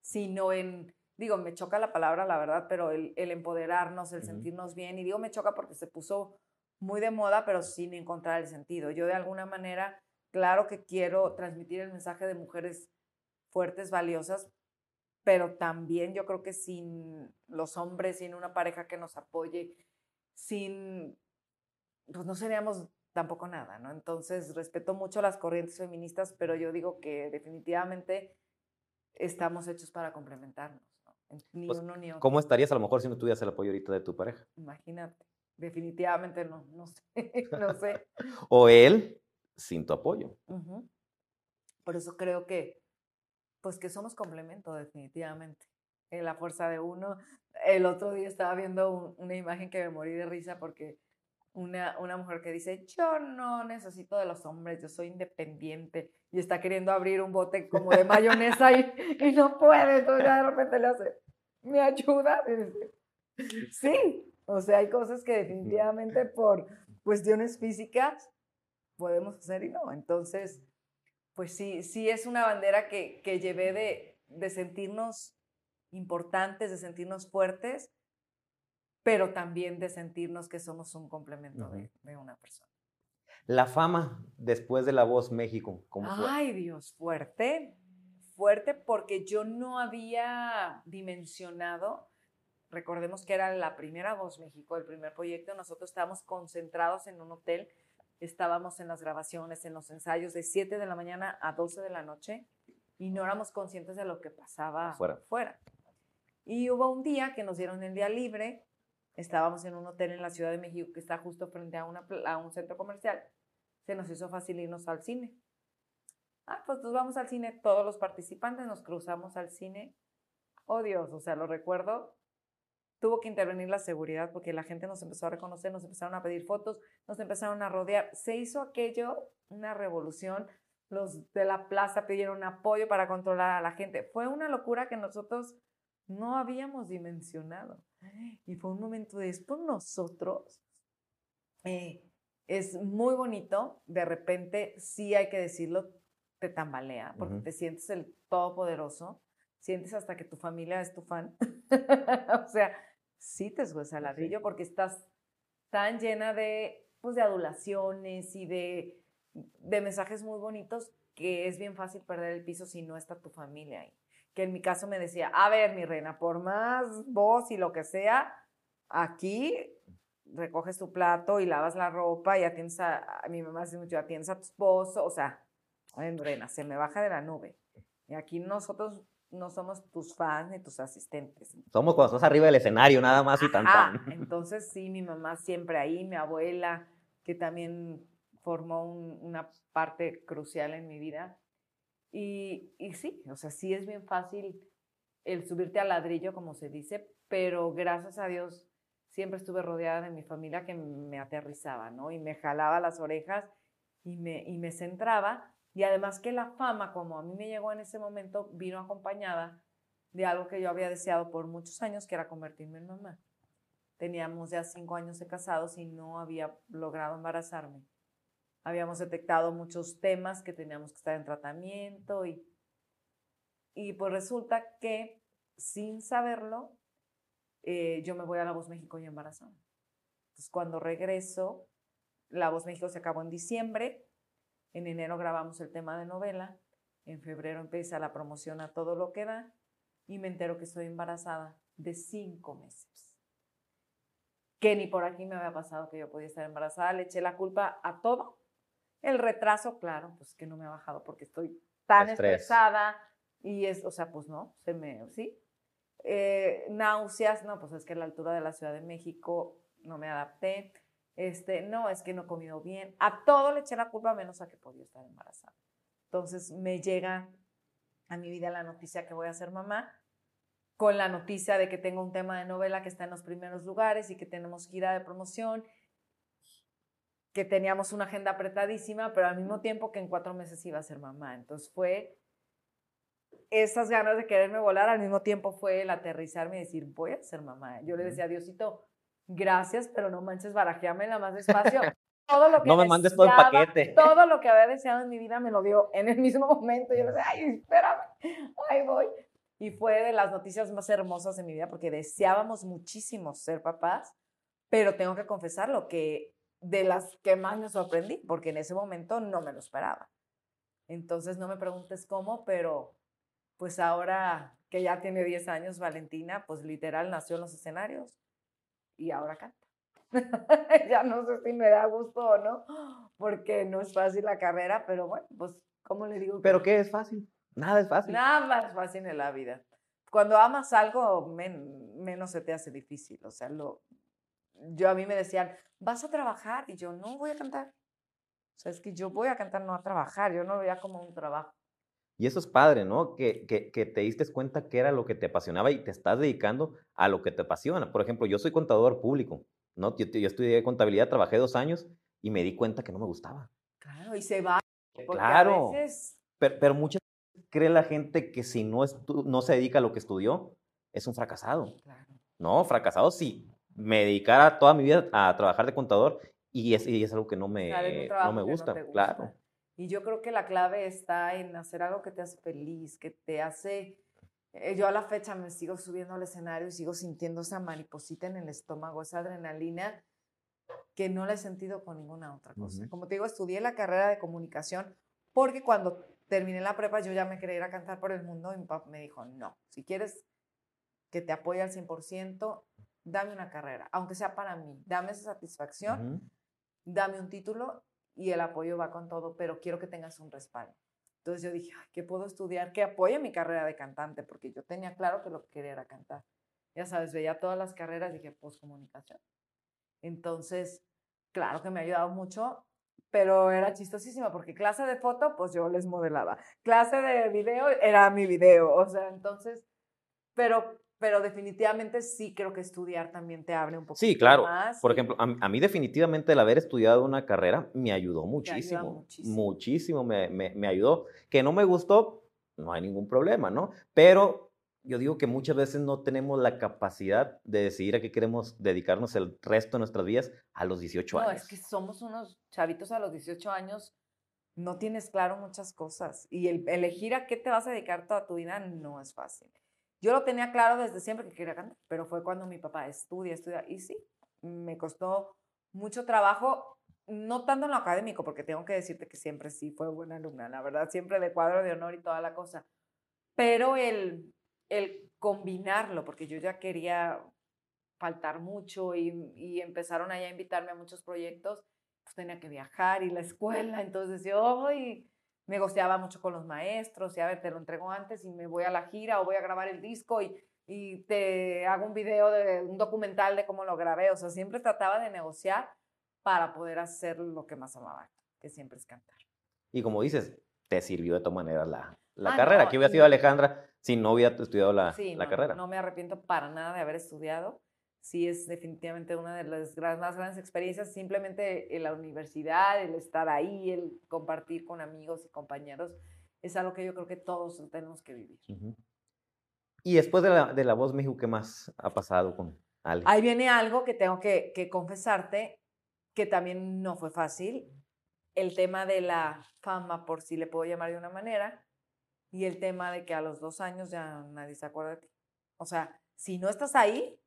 Sino en, digo, me choca la palabra, la verdad, pero el, el empoderarnos, el sentirnos bien. Y digo, me choca porque se puso muy de moda, pero sin encontrar el sentido. Yo de alguna manera, claro que quiero transmitir el mensaje de mujeres fuertes, valiosas, pero también yo creo que sin los hombres, sin una pareja que nos apoye, sin, pues no seríamos tampoco nada, ¿no? Entonces, respeto mucho las corrientes feministas, pero yo digo que definitivamente estamos hechos para complementarnos, ¿no? Ni pues, uno ni otro. ¿Cómo estarías a lo mejor si no tuvieras el apoyo ahorita de tu pareja? Imagínate, definitivamente no, no sé, no sé. o él sin tu apoyo. Por eso creo que pues que somos complemento definitivamente. En la fuerza de uno. El otro día estaba viendo una imagen que me morí de risa porque una, una mujer que dice, yo no necesito de los hombres, yo soy independiente y está queriendo abrir un bote como de mayonesa y, y no puede, entonces ya de repente le hace, ¿me ayuda? sí, o sea, hay cosas que definitivamente por cuestiones físicas podemos hacer y no. Entonces, pues sí, sí es una bandera que, que llevé de, de sentirnos importantes, de sentirnos fuertes, pero también de sentirnos que somos un complemento de, de, una persona. La fama después de La Voz México, ¿cómo fue? Ay, Dios, fuerte, fuerte porque yo no había dimensionado, recordemos que era la primera Voz México, el primer proyecto, nosotros estábamos concentrados en un hotel estábamos en las grabaciones, en los ensayos de 7 de la mañana a 12 de la noche y no éramos conscientes de lo que pasaba fuera. Y hubo un día que nos dieron el día libre, estábamos en un hotel en la Ciudad de México que está justo frente a, una, a un centro comercial, se nos hizo fácil irnos al cine. Ah, pues nos vamos al cine, todos los participantes nos cruzamos al cine. Oh Dios, o sea, lo recuerdo tuvo que intervenir la seguridad porque la gente nos empezó a reconocer, nos empezaron a pedir fotos, nos empezaron a rodear. Se hizo aquello una revolución. Los de la plaza pidieron apoyo para controlar a la gente. Fue una locura que nosotros no habíamos dimensionado. Y fue un momento de esto nosotros. Eh, es muy bonito, de repente, sí hay que decirlo, te tambalea, porque te sientes el todopoderoso, sientes hasta que tu familia es tu fan. o sea, sí te subes al ladrillo porque estás tan llena de, pues, de adulaciones y de, de mensajes muy bonitos que es bien fácil perder el piso si no está tu familia ahí. Que en mi caso me decía, a ver, mi reina, por más voz y lo que sea, aquí recoges tu plato y lavas la ropa y atiendes a, a mi mamá hace mucho, atiendes a tu esposo, o sea, en reina, se me baja de la nube. Y aquí nosotros no somos tus fans ni tus asistentes. Somos cuando estás arriba del escenario, nada más y tan, Entonces, sí, mi mamá siempre ahí, mi abuela, que también formó una parte crucial en mi vida. Y, y sí, o sea, sí es bien fácil el subirte al ladrillo, como se dice, pero gracias a Dios siempre estuve rodeada de mi familia que me aterrizaba, ¿no? Y me jalaba las orejas y me, y me centraba. Y además que la fama, como a mí me llegó en ese momento, vino acompañada de algo que yo había deseado por muchos años, que era convertirme en mamá. Teníamos ya cinco años de casados y no había logrado embarazarme. Habíamos detectado muchos temas que teníamos que estar en tratamiento y, y pues resulta que sin saberlo, eh, yo me voy a La Voz México y embarazada. Entonces cuando regreso, La Voz México se acabó en diciembre, en enero grabamos el tema de novela, en febrero empieza la promoción a todo lo que da y me entero que estoy embarazada de cinco meses. Que ni por aquí me había pasado que yo podía estar embarazada, le eché la culpa a todo. El retraso, claro, pues que no me ha bajado porque estoy tan estresada y es, o sea, pues no, se me, sí. Eh, náuseas, no, pues es que a la altura de la Ciudad de México no me adapté. Este, no, es que no he comido bien. A todo le eché la culpa menos a que podía estar embarazada. Entonces me llega a mi vida la noticia que voy a ser mamá, con la noticia de que tengo un tema de novela que está en los primeros lugares y que tenemos gira de promoción, que teníamos una agenda apretadísima, pero al mismo tiempo que en cuatro meses iba a ser mamá. Entonces fue esas ganas de quererme volar, al mismo tiempo fue el aterrizarme y decir, voy a ser mamá. Yo le decía, Diosito, gracias, pero no manches, la más despacio. todo lo que no me mandes todo el paquete. Todo lo que había deseado en mi vida me lo dio en el mismo momento. Yo le decía, ay, espérame, ahí voy. Y fue de las noticias más hermosas de mi vida porque deseábamos muchísimo ser papás, pero tengo que confesarlo, que de las que más me sorprendí, porque en ese momento no me lo esperaba. Entonces no me preguntes cómo, pero pues ahora que ya tiene 10 años, Valentina, pues literal nació en los escenarios y ahora canta. ya no sé si me da gusto o no, porque no es fácil la carrera, pero bueno, pues, ¿cómo le digo? ¿Pero qué es fácil? Nada es fácil. Nada más fácil en la vida. Cuando amas algo, menos se te hace difícil. O sea, lo, yo a mí me decían, vas a trabajar, y yo no voy a cantar. O sea, es que yo voy a cantar, no a trabajar. Yo no lo veía como un trabajo. Y eso es padre, ¿no? Que, que, que, te diste cuenta que era lo que te apasionaba y te estás dedicando a lo que te apasiona. Por ejemplo, yo soy contador público, ¿no? Yo, yo estudié contabilidad, trabajé dos años y me di cuenta que no me gustaba. Claro, y se va. Claro. Pero, pero muchas veces cree la gente que si no, no se dedica a lo que estudió, es un fracasado. Claro. No, fracasado sí. Me dedicara toda mi vida a trabajar de contador y es, y es algo que no me, no me gusta. gusta. Claro. Y yo creo que la clave está en hacer algo que te hace feliz, que te hace... Eh, yo a la fecha me sigo subiendo al escenario y sigo sintiendo esa mariposita en el estómago, esa adrenalina que no la he sentido con ninguna otra cosa. Como te digo, estudié la carrera de comunicación porque cuando terminé la prepa yo ya me quería ir a cantar por el mundo y mi papá me dijo, no, si quieres que te apoye al 100%, dame una carrera, aunque sea para mí, dame esa satisfacción, dame un título y el apoyo va con todo, pero quiero que tengas un respaldo. Entonces yo dije, ¿qué puedo estudiar que apoye mi carrera de cantante? Porque yo tenía claro que lo que quería era cantar. Ya sabes, veía todas las carreras y dije, pues comunicación. Entonces, claro que me ha ayudado mucho, pero era chistosísima porque clase de foto, pues yo les modelaba. Clase de video era mi video, o sea, entonces, pero pero definitivamente sí creo que estudiar también te abre un poco sí, claro. Por ejemplo, a, mí definitivamente el haber estudiado una carrera me ayudó muchísimo. muchísimo. me, me, me, ayudó. Que no me gustó, no hay ningún problema, ¿no? Pero yo digo que muchas veces no tenemos la capacidad de decidir a qué queremos dedicarnos el resto de nuestras vidas a los 18 años. No, es que somos unos chavitos a los 18 años, no tienes claro muchas cosas. Y el elegir a qué te vas a dedicar toda tu vida no es fácil. Yo lo tenía claro desde siempre que quería cantar, pero fue cuando mi papá estudia, estudia, y sí, me costó mucho trabajo, no tanto en lo académico, porque tengo que decirte que siempre sí fue buena alumna, la verdad, siempre de cuadro de honor y toda la cosa, pero el, el combinarlo, porque yo ya quería faltar mucho y, y empezaron allá a invitarme a muchos proyectos, pues tenía que viajar y la escuela, entonces yo, y negociaba mucho con los maestros y a ver, te lo entrego antes y me voy a la gira o voy a grabar el disco y, y te hago un video de un documental de cómo lo grabé. O sea, siempre trataba de negociar para poder hacer lo que más amaba, que siempre es cantar. Y como dices, te sirvió de todas maneras la, la ah, carrera. ¿Qué hubiera sido Alejandra si no hubiera estudiado la, la carrera? No me arrepiento para nada de haber estudiado. Sí, es definitivamente una de las más grandes experiencias. Simplemente en la universidad, el estar ahí, el compartir con amigos y compañeros, es algo que yo creo que todos tenemos que vivir. Y después de la, de la Voz México, ¿qué más ha pasado con Ale? Ahí viene algo que tengo que, que confesarte, que también no fue fácil. El tema de la fama, por si le puedo llamar de una manera, y el tema de que a los dos años ya nadie se acuerda de ti. O sea, si no estás ahí,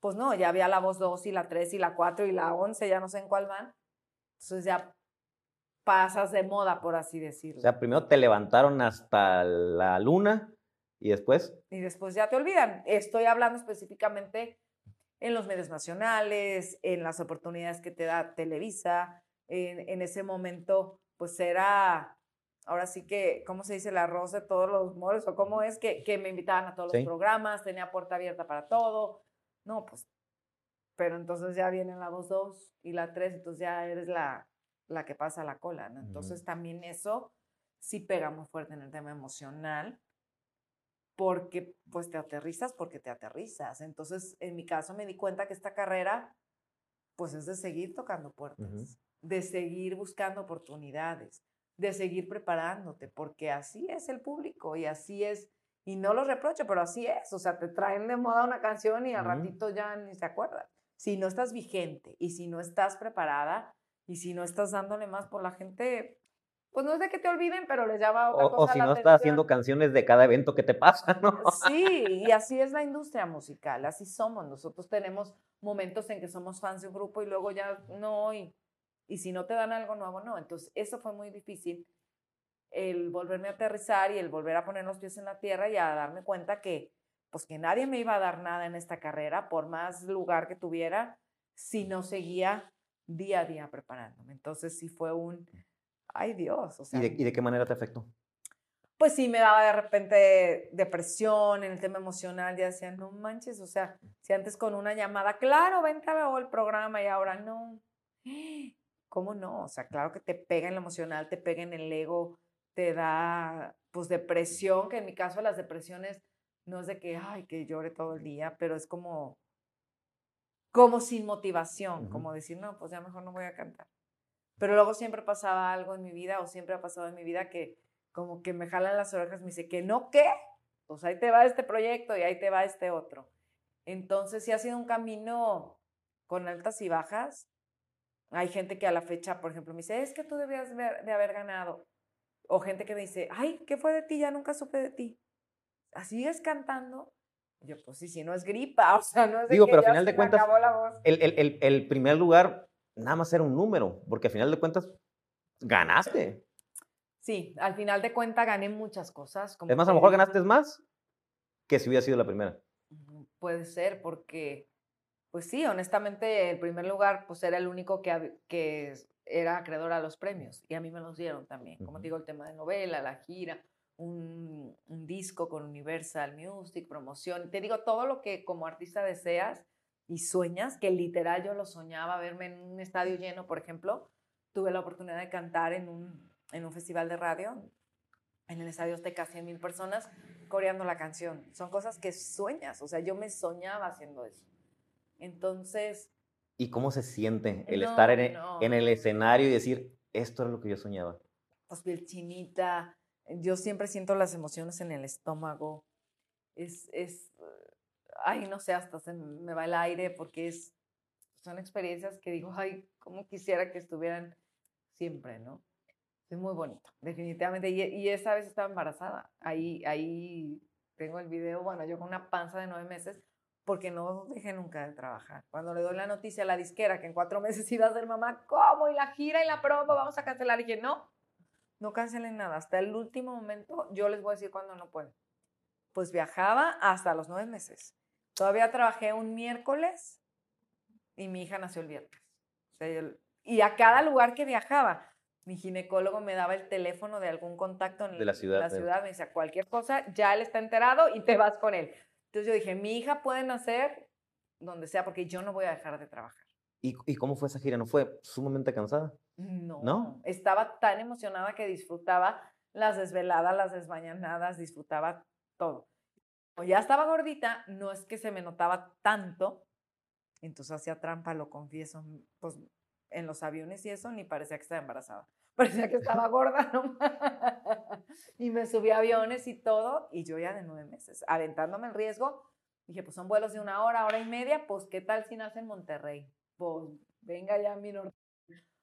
pues no, ya había la voz 2 y la 3 y la 4 y la 11, ya no sé en cuál van. Entonces ya pasas de moda, por así decirlo. O sea, primero te levantaron hasta la luna y después. Y después ya te olvidan. Estoy hablando específicamente en los medios nacionales, en las oportunidades que te da Televisa. En, en ese momento, pues era ahora sí que, ¿cómo se dice? El arroz de todos los moles, o cómo es que, que me invitaban a todos los programas, tenía puerta abierta para todo. No, pues, pero entonces ya viene la voz 2 y la 3, entonces ya eres la, la que pasa la cola, ¿no? Entonces también eso sí pega muy fuerte en el tema emocional, porque pues te aterrizas porque te aterrizas. Entonces, en mi caso me di cuenta que esta carrera, pues es de seguir tocando puertas, de seguir buscando oportunidades, de seguir preparándote, porque así es el público y así es, y no lo reprocho, pero así es, o sea, te traen de moda una canción y al ratito ya ni se acuerdan. Si no estás vigente y si no estás preparada y si no estás dándole más por la gente, pues no es de que te olviden, pero les llama otra o, cosa. O si no estás haciendo canciones de cada evento que te pasa, ¿no? Sí, y así es la industria musical, así somos. Nosotros tenemos momentos en que somos fans de un grupo y luego ya no, y y si no te dan algo nuevo, no. Entonces, eso fue muy difícil, el volverme a aterrizar y el volver a poner los pies en la tierra y a darme cuenta que, pues que nadie me iba a dar nada en esta carrera, por más lugar que tuviera, si no seguía día a día preparándome. Entonces, sí fue un, ay Dios. O sea, ¿Y, de, qué manera te afectó? Pues sí, me daba de repente depresión en el tema emocional. Ya decía, no manches, o sea, si antes con una llamada, claro, vente a ver el programa y ahora no. ¿Cómo no? O sea, claro que te pega en lo emocional, te pega en el ego, te da pues depresión, que en mi caso las depresiones no es de que, ay, que llore todo el día, pero es como, como sin motivación, como decir, no, pues ya mejor no voy a cantar. Pero luego siempre pasaba algo en mi vida o siempre ha pasado en mi vida que como que me jalan las orejas, me dice, que no, ¿qué? Pues ahí te va este proyecto y ahí te va este otro. Entonces sí ha sido un camino con altas y bajas, hay gente que a la fecha, por ejemplo, me dice, es que tú debías de haber ganado. O gente que me dice, ay, ¿qué fue de ti? Ya nunca supe de ti. ¿Así es cantando? Yo, pues sí, si no es gripa, o sea, no es de Digo, pero al final de cuentas, el, el, el, primer lugar nada más era un número, porque al final de cuentas ganaste. Sí, al final de cuentas gané muchas cosas. Como es más, a lo mejor ganaste más que si hubiera sido la primera. Puede ser, porque pues sí, honestamente, el primer lugar, pues era el único que, que era acreedor a los premios y a mí me los dieron también. Como digo, el tema de novela, la gira, un, un, disco con Universal Music, promoción. Te digo, todo lo que como artista deseas y sueñas, que literal yo lo soñaba, verme en un estadio lleno, por ejemplo. Tuve la oportunidad de cantar en un, en un festival de radio, en el estadio de casi mil personas, coreando la canción. Son cosas que sueñas, o sea, yo me soñaba haciendo eso. Entonces... ¿Y cómo se siente el estar en, e, en, el escenario y decir, esto es lo que yo soñaba? Pues piel chinita, yo siempre siento las emociones en el estómago. Es, es, ay, no sé, hasta se me va el aire porque es, son experiencias que digo, ay, cómo quisiera que estuvieran siempre, ¿no? Es muy bonito, definitivamente. Y, y, esa vez estaba embarazada. Ahí, ahí tengo el video, bueno, yo con una panza de nueve meses, porque no dejé nunca de trabajar. Cuando le doy la noticia a la disquera que en cuatro meses iba a ser mamá, ¿cómo? Y la gira y la promo, vamos a cancelar. Y dije, no, no cancelen nada. Hasta el último momento yo les voy a decir cuándo no puedo. Pues viajaba hasta los nueve meses. Todavía trabajé un miércoles y mi hija nació el viernes. y a cada lugar que viajaba, mi ginecólogo me daba el teléfono de algún contacto en de la ciudad. La ciudad me decía, cualquier cosa, ya él está enterado y te vas con él. Entonces yo dije, mi hija puede nacer donde sea porque yo no voy a dejar de trabajar. ¿Y, ¿Y, cómo fue esa gira? ¿No fue sumamente cansada? No, no. Estaba tan emocionada que disfrutaba las desveladas, las desmañanadas, disfrutaba todo. Como ya estaba gordita, no es que se me notaba tanto, entonces hacía trampa, lo confieso, pues en los aviones y eso, ni parecía que estaba embarazada. Parecía que estaba gorda, ¿no? y me subí a aviones y todo, y yo ya de nueve meses, aventándome el riesgo, dije, pues son vuelos de una hora, hora y media, pues qué tal si nace en Monterrey. Pues venga ya mi norte.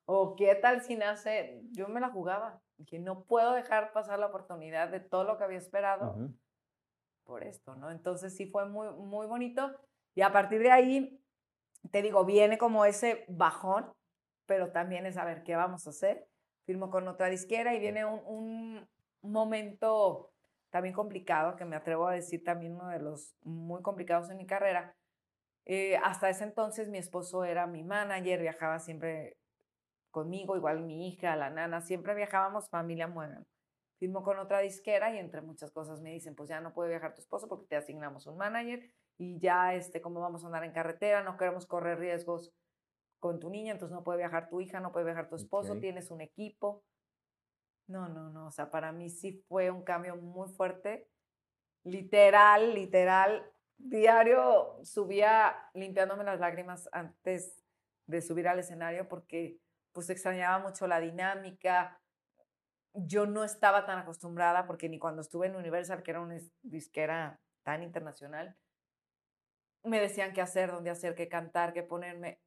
O qué tal si nace, yo me la jugaba. Dije, no puedo dejar pasar la oportunidad de todo lo que había esperado por esto, ¿no? Entonces sí fue muy, muy bonito. Y a partir de ahí, te digo, viene como ese bajón, pero también es a ver qué vamos a hacer firmo con otra disquera y viene un, momento también complicado, que me atrevo a decir también uno de los muy complicados en mi carrera. Eh, hasta ese entonces mi esposo era mi manager, viajaba siempre conmigo, igual mi hija, la nana, siempre viajábamos familia mueven. Firmo con otra disquera y entre muchas cosas me dicen, pues ya no puede viajar tu esposo porque te asignamos un manager y ya, este, como vamos a andar en carretera, no queremos correr riesgos con tu niña, entonces no puede viajar tu hija, no puede viajar tu esposo, tienes un equipo. No, no, no, o sea, para mí sí fue un cambio muy fuerte. Literal, literal, diario subía limpiándome las lágrimas antes de subir al escenario porque pues extrañaba mucho la dinámica. Yo no estaba tan acostumbrada porque ni cuando estuve en Universal, que era una disquera tan internacional, me decían qué hacer, dónde hacer, qué cantar, qué ponerme.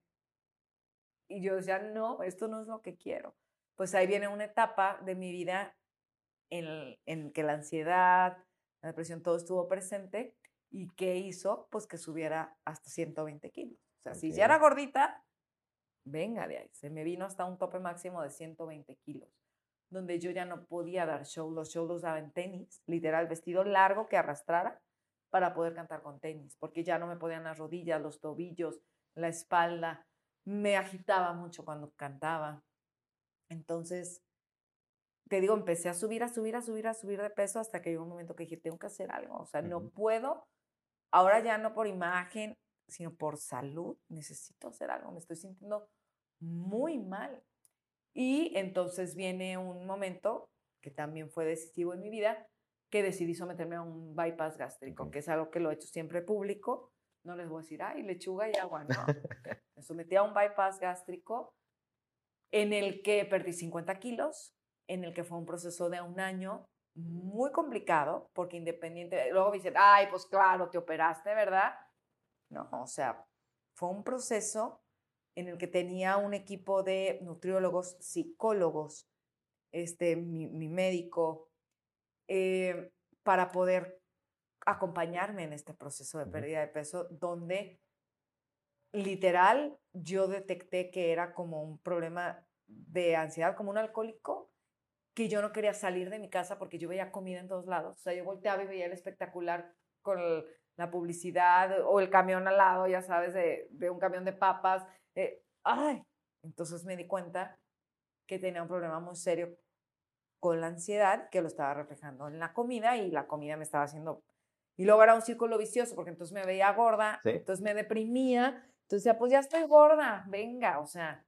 Y yo decía, no, esto no es lo que quiero. Pues ahí viene una etapa de mi vida en, en que la ansiedad, la depresión, todo estuvo presente. ¿Y qué hizo? Pues que subiera hasta 120 kilos. O sea, si ya era gordita, venga de ahí. Se me vino hasta un tope máximo de 120 kilos, donde yo ya no podía dar show. Los shows los daba en tenis, literal, vestido largo que arrastrara para poder cantar con tenis, porque ya no me podían las rodillas, los tobillos, la espalda me agitaba mucho cuando cantaba. Entonces, te digo, empecé a subir, a subir, a subir, a subir de peso hasta que llegó un momento que dije, tengo que hacer algo. O sea, no puedo, ahora ya no por imagen, sino por salud, necesito hacer algo. Me estoy sintiendo muy mal. Y entonces viene un momento que también fue decisivo en mi vida, que decidí someterme a un bypass gástrico, que es algo que lo he hecho siempre público no les voy a decir, ay, lechuga y agua, no. Me sometí a un bypass gástrico en el que perdí 50 kilos, en el que fue un proceso de un año muy complicado, porque independiente, luego me dicen, ay, pues claro, te operaste, ¿verdad? No, o sea, fue un proceso en el que tenía un equipo de nutriólogos, psicólogos, este, mi, médico, eh, para poder acompañarme en este proceso de pérdida de peso, donde literal yo detecté que era como un problema de ansiedad, como un alcohólico, que yo no quería salir de mi casa porque yo veía comida en todos lados. O sea, yo volteaba y veía el espectacular con la publicidad o el camión al lado, ya sabes, de, un camión de papas. Eh, ¡Ay! Entonces me di cuenta que tenía un problema muy serio con la ansiedad que lo estaba reflejando en la comida y la comida me estaba haciendo y luego era un círculo vicioso, porque entonces me veía gorda, entonces me deprimía, entonces pues ya estoy gorda, venga, o sea,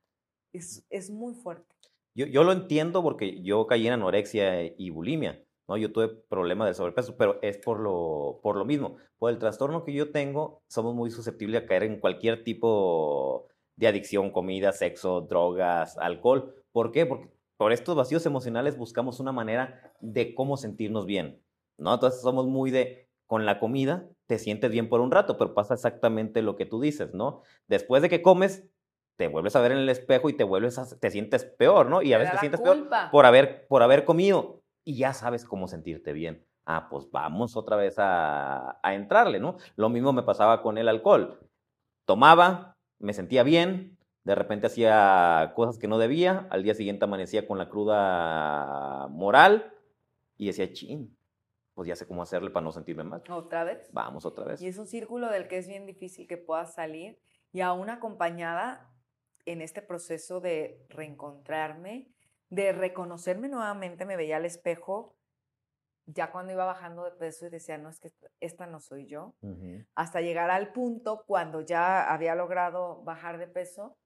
es, es muy fuerte. Yo, yo lo entiendo porque yo caí en anorexia y bulimia, ¿no? Yo tuve problemas de sobrepeso, pero es por lo, por lo mismo. Por el trastorno que yo tengo, somos muy susceptibles a caer en cualquier tipo de adicción, comida, sexo, drogas, alcohol. ¿Por qué? Porque por estos vacíos emocionales buscamos una manera de cómo sentirnos bien, ¿no? Entonces somos muy de, con la comida te sientes bien por un rato, pero pasa exactamente lo que tú dices, ¿no? Después de que comes, te vuelves a ver en el espejo y te vuelves a, te sientes peor, ¿no? Y a veces te sientes peor por haber, por haber comido y ya sabes cómo sentirte bien. Ah, pues vamos otra vez a, a entrarle, ¿no? Lo mismo me pasaba con el alcohol. Tomaba, me sentía bien, de repente hacía cosas que no debía, al día siguiente amanecía con la cruda moral y decía, chin, pues ya sé cómo hacerle para no sentirme mal. ¿Otra vez? Vamos otra vez. Y es un círculo del que es bien difícil que puedas salir y aún acompañada en este proceso de reencontrarme, de reconocerme nuevamente, me veía al espejo ya cuando iba bajando de peso y decía, no, es que esta no soy yo, hasta llegar al punto cuando ya había logrado bajar de peso,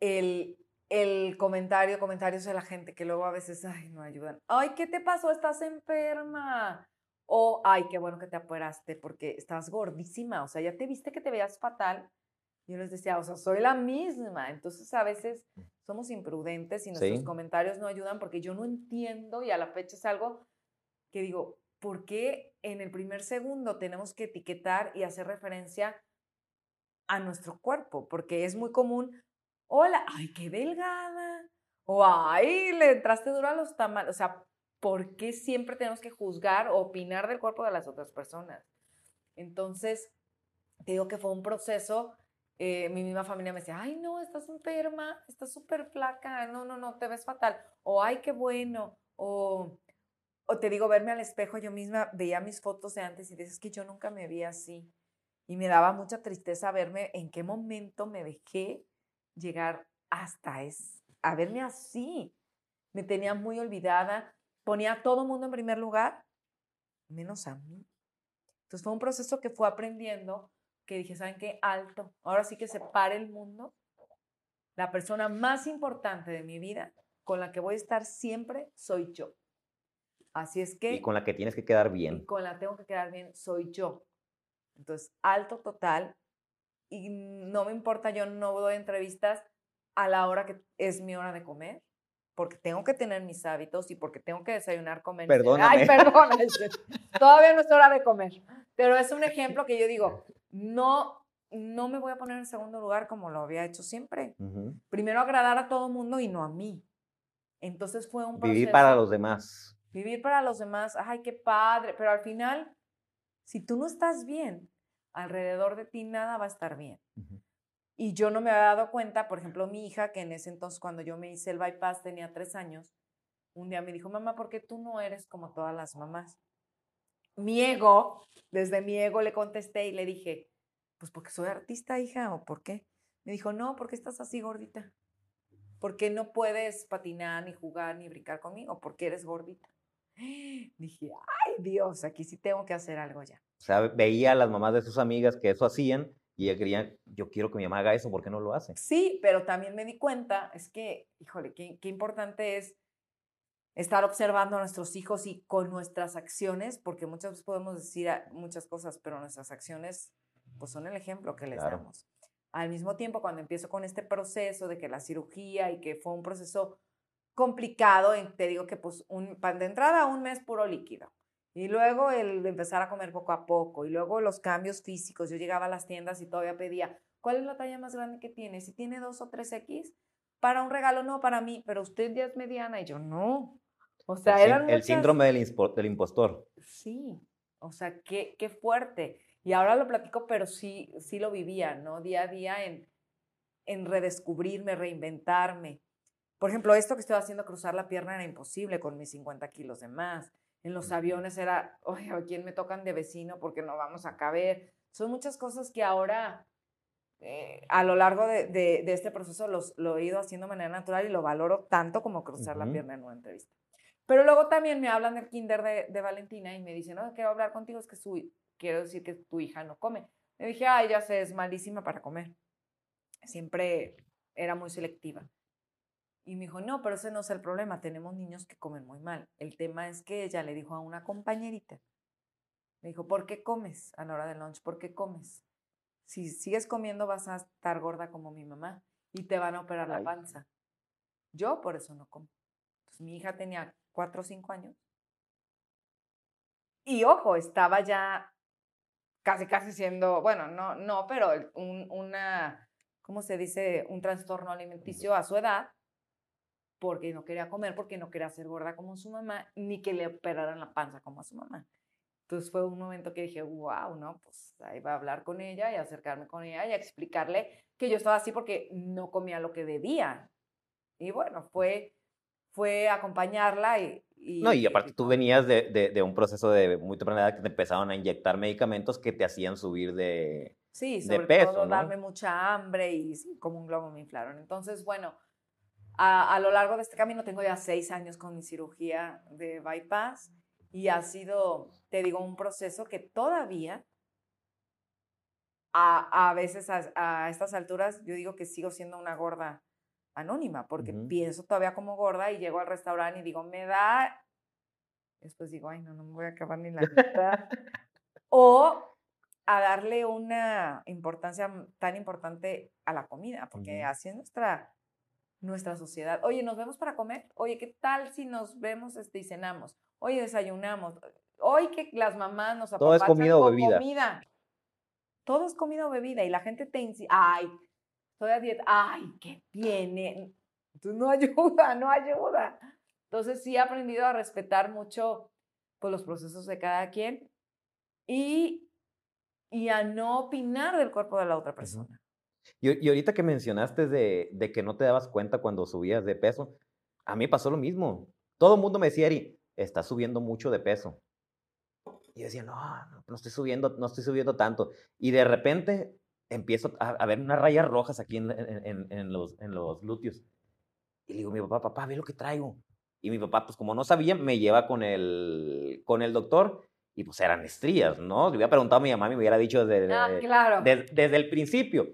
el el comentario, comentarios de la gente que luego a veces, ay, no ayudan. Ay, ¿qué te pasó? ¿Estás enferma? O, ay, qué bueno que te apuraste porque estabas gordísima, o sea, ya te viste que te veías fatal. Yo les decía, o sea, soy la misma. Entonces, a veces somos imprudentes y nuestros comentarios no ayudan porque yo no entiendo y a la fecha es algo que digo, ¿por qué en el primer segundo tenemos que etiquetar y hacer referencia a nuestro cuerpo? Porque es muy común, hola, ay, qué delgada, o ay, le entraste duro a los tamales. O sea, ¿por qué siempre tenemos que juzgar o opinar del cuerpo de las otras personas? Entonces, te digo que fue un proceso. Eh, mi misma familia me decía, ay, no, estás enferma, estás súper flaca, no, no, no, te ves fatal. O, ay, qué bueno. O, o te digo, verme al espejo, yo misma veía mis fotos de antes y dices que yo nunca me vi así. Y me daba mucha tristeza verme en qué momento me dejé llegar hasta es, a verme así. Me tenía muy olvidada, ponía a todo mundo en primer lugar, menos a mí. Entonces fue un proceso que fue aprendiendo, que dije, ¿saben qué? Alto. Ahora sí que se pare el mundo. La persona más importante de mi vida, con la que voy a estar siempre, soy yo. Así es que... Y con la que tienes que quedar bien. con la tengo que quedar bien, soy yo. Entonces, alto total. Y no me importa, yo no doy entrevistas a la hora que es mi hora de comer, porque tengo que tener mis hábitos y porque tengo que desayunar, comer. Perdóname. Ay, perdón. Todavía no es hora de comer. Pero es un ejemplo que yo digo, no, no me voy a poner en segundo lugar como lo había hecho siempre. Primero agradar a todo mundo y no a mí. Entonces fue un proceso. Vivir para los demás. Vivir para los demás, ay, qué padre, pero al final, si tú no estás bien, alrededor de ti nada va a estar bien. Y yo no me había dado cuenta, por ejemplo, mi hija, que en ese entonces cuando yo me hice el bypass tenía tres años, un día me dijo, mamá, ¿por qué tú no eres como todas las mamás? Mi ego, desde mi ego le contesté y le dije, pues porque soy artista, hija, o por qué. Me dijo, no, porque estás así gordita. ¿Por qué no puedes patinar, ni jugar, ni brincar conmigo? Porque eres gordita. Dije, ay Dios, aquí sí tengo que hacer algo ya. O sea, veía a las mamás de sus amigas que eso hacían y ella quería, yo quiero que mi mamá haga eso, ¿por qué no lo hace? Sí, pero también me di cuenta, es que, híjole, qué, qué importante es estar observando a nuestros hijos y con nuestras acciones, porque muchas veces podemos decir muchas cosas, pero nuestras acciones pues son el ejemplo que les damos. Al mismo tiempo, cuando empiezo con este proceso de que la cirugía y que fue un proceso complicado, te digo que pues un, de entrada un mes puro líquido. Y luego el empezar a comer poco a poco. Y luego los cambios físicos. Yo llegaba a las tiendas y todavía pedía, ¿cuál es la talla más grande que tiene? Si tiene dos o tres X, para un regalo no, para mí, pero usted ya es mediana. Y yo, no. O sea, el, el síndrome del, del, impostor. Sí, o sea, qué, qué fuerte. Y ahora lo platico, pero sí, sí lo vivía, ¿no? Día a día en, en redescubrirme, reinventarme. Por ejemplo, esto que estoy haciendo, cruzar la pierna, era imposible con mis 50 kilos de más. En los aviones era, oye, ¿a quién me tocan de vecino porque no vamos a caber? Son muchas cosas que ahora, eh, a lo largo de, de, este proceso, los, lo he ido haciendo de manera natural y lo valoro tanto como cruzar la pierna en una entrevista. Pero luego también me hablan del kinder de, de Valentina y me dicen, no, quiero hablar contigo, es que su, quiero decir que tu hija no come. Me dije, ay, ya sé, es malísima para comer. Siempre era muy selectiva. Y me dijo, no, pero ese no es el problema, tenemos niños que comen muy mal. El tema es que ella le dijo a una compañerita, me dijo, ¿por qué comes a la hora del lunch? ¿Por qué comes? Si sigues comiendo vas a estar gorda como mi mamá y te van a operar la panza. Yo por eso no como. Entonces, mi hija tenía cuatro o cinco años. Y ojo, estaba ya casi, casi siendo, bueno, no, no, pero un, una, ¿cómo se dice? Un trastorno alimenticio a su edad porque no quería comer, porque no quería ser gorda como su mamá, ni que le operaran la panza como a su mamá. Entonces fue un momento que dije, wow, ¿no? Pues ahí va a hablar con ella y acercarme con ella y explicarle que yo estaba así porque no comía lo que debía. Y bueno, fue, fue acompañarla y... no, y aparte tú venías de, de, un proceso de muy temprana edad que te empezaron a inyectar medicamentos que te hacían subir de, sí, sobre de peso, todo darme mucha hambre y como un globo me inflaron. Entonces, bueno, a, lo largo de este camino tengo ya seis años con mi cirugía de bypass y ha sido, te digo, un proceso que todavía, a, a veces a, a, estas alturas, yo digo que sigo siendo una gorda anónima, porque pienso todavía como gorda y llego al restaurante y digo, me da, después digo, ay, no, no me voy a acabar ni la mitad. o a darle una importancia tan importante a la comida, porque así es nuestra, nuestra sociedad. Oye, ¿nos vemos para comer? Oye, ¿qué tal si nos vemos este, y cenamos? Oye, desayunamos. Hoy que las mamás nos Todo es comida o bebida. comida. Todo es comida o bebida y la gente te dice, ay, estoy a dieta, ay, ¿qué viene? Entonces no ayuda, no ayuda. Entonces sí he aprendido a respetar mucho pues, los procesos de cada quien y y a no opinar del cuerpo de la otra persona. Y, ahorita que mencionaste de, de, que no te dabas cuenta cuando subías de peso, a mí pasó lo mismo. Todo el mundo me decía, Eri, estás subiendo mucho de peso. Y yo decía, no, no, estoy subiendo, no estoy subiendo tanto. Y de repente empiezo a, ver unas rayas rojas aquí en, en, en, los, en los glúteos. Y le digo, mi papá, papá, ve lo que traigo. Y mi papá, pues como no sabía, me lleva con el, con el doctor y pues eran estrías, ¿no? Le hubiera preguntado a mi mamá y me hubiera dicho desde, ah, claro. desde, el principio.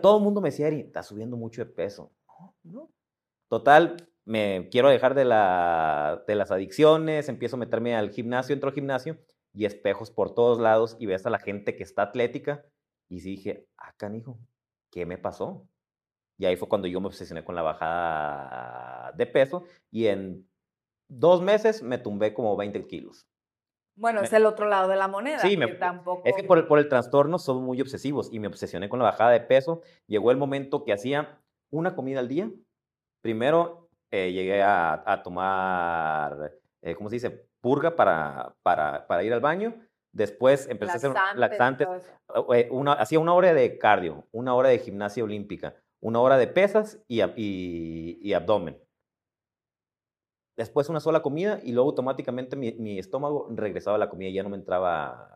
Todo el mundo me decía, Eri, estás subiendo mucho de peso. Total, me quiero dejar de, la, de las adicciones, empiezo a meterme al gimnasio, entro al gimnasio y espejos por todos lados y ves a la gente que está atlética y dije, ah, canijo, ¿qué me pasó? Y ahí fue cuando yo me obsesioné con la bajada de peso y en dos meses me tumbé como 20 kilos. Bueno, es el otro lado de la moneda. Sí, me, tampoco... es que por el, por el trastorno son muy obsesivos y me obsesioné con la bajada de peso. Llegó el momento que hacía una comida al día. Primero eh, llegué a, tomar, eh, ¿cómo se dice? Purga para, para, para, ir al baño. Después empecé a hacer laxantes. Eh, una, hacía una hora de cardio, una hora de gimnasia olímpica, una hora de pesas y, y, y abdomen después una sola comida y luego automáticamente mi, estómago regresaba a la comida y ya no me entraba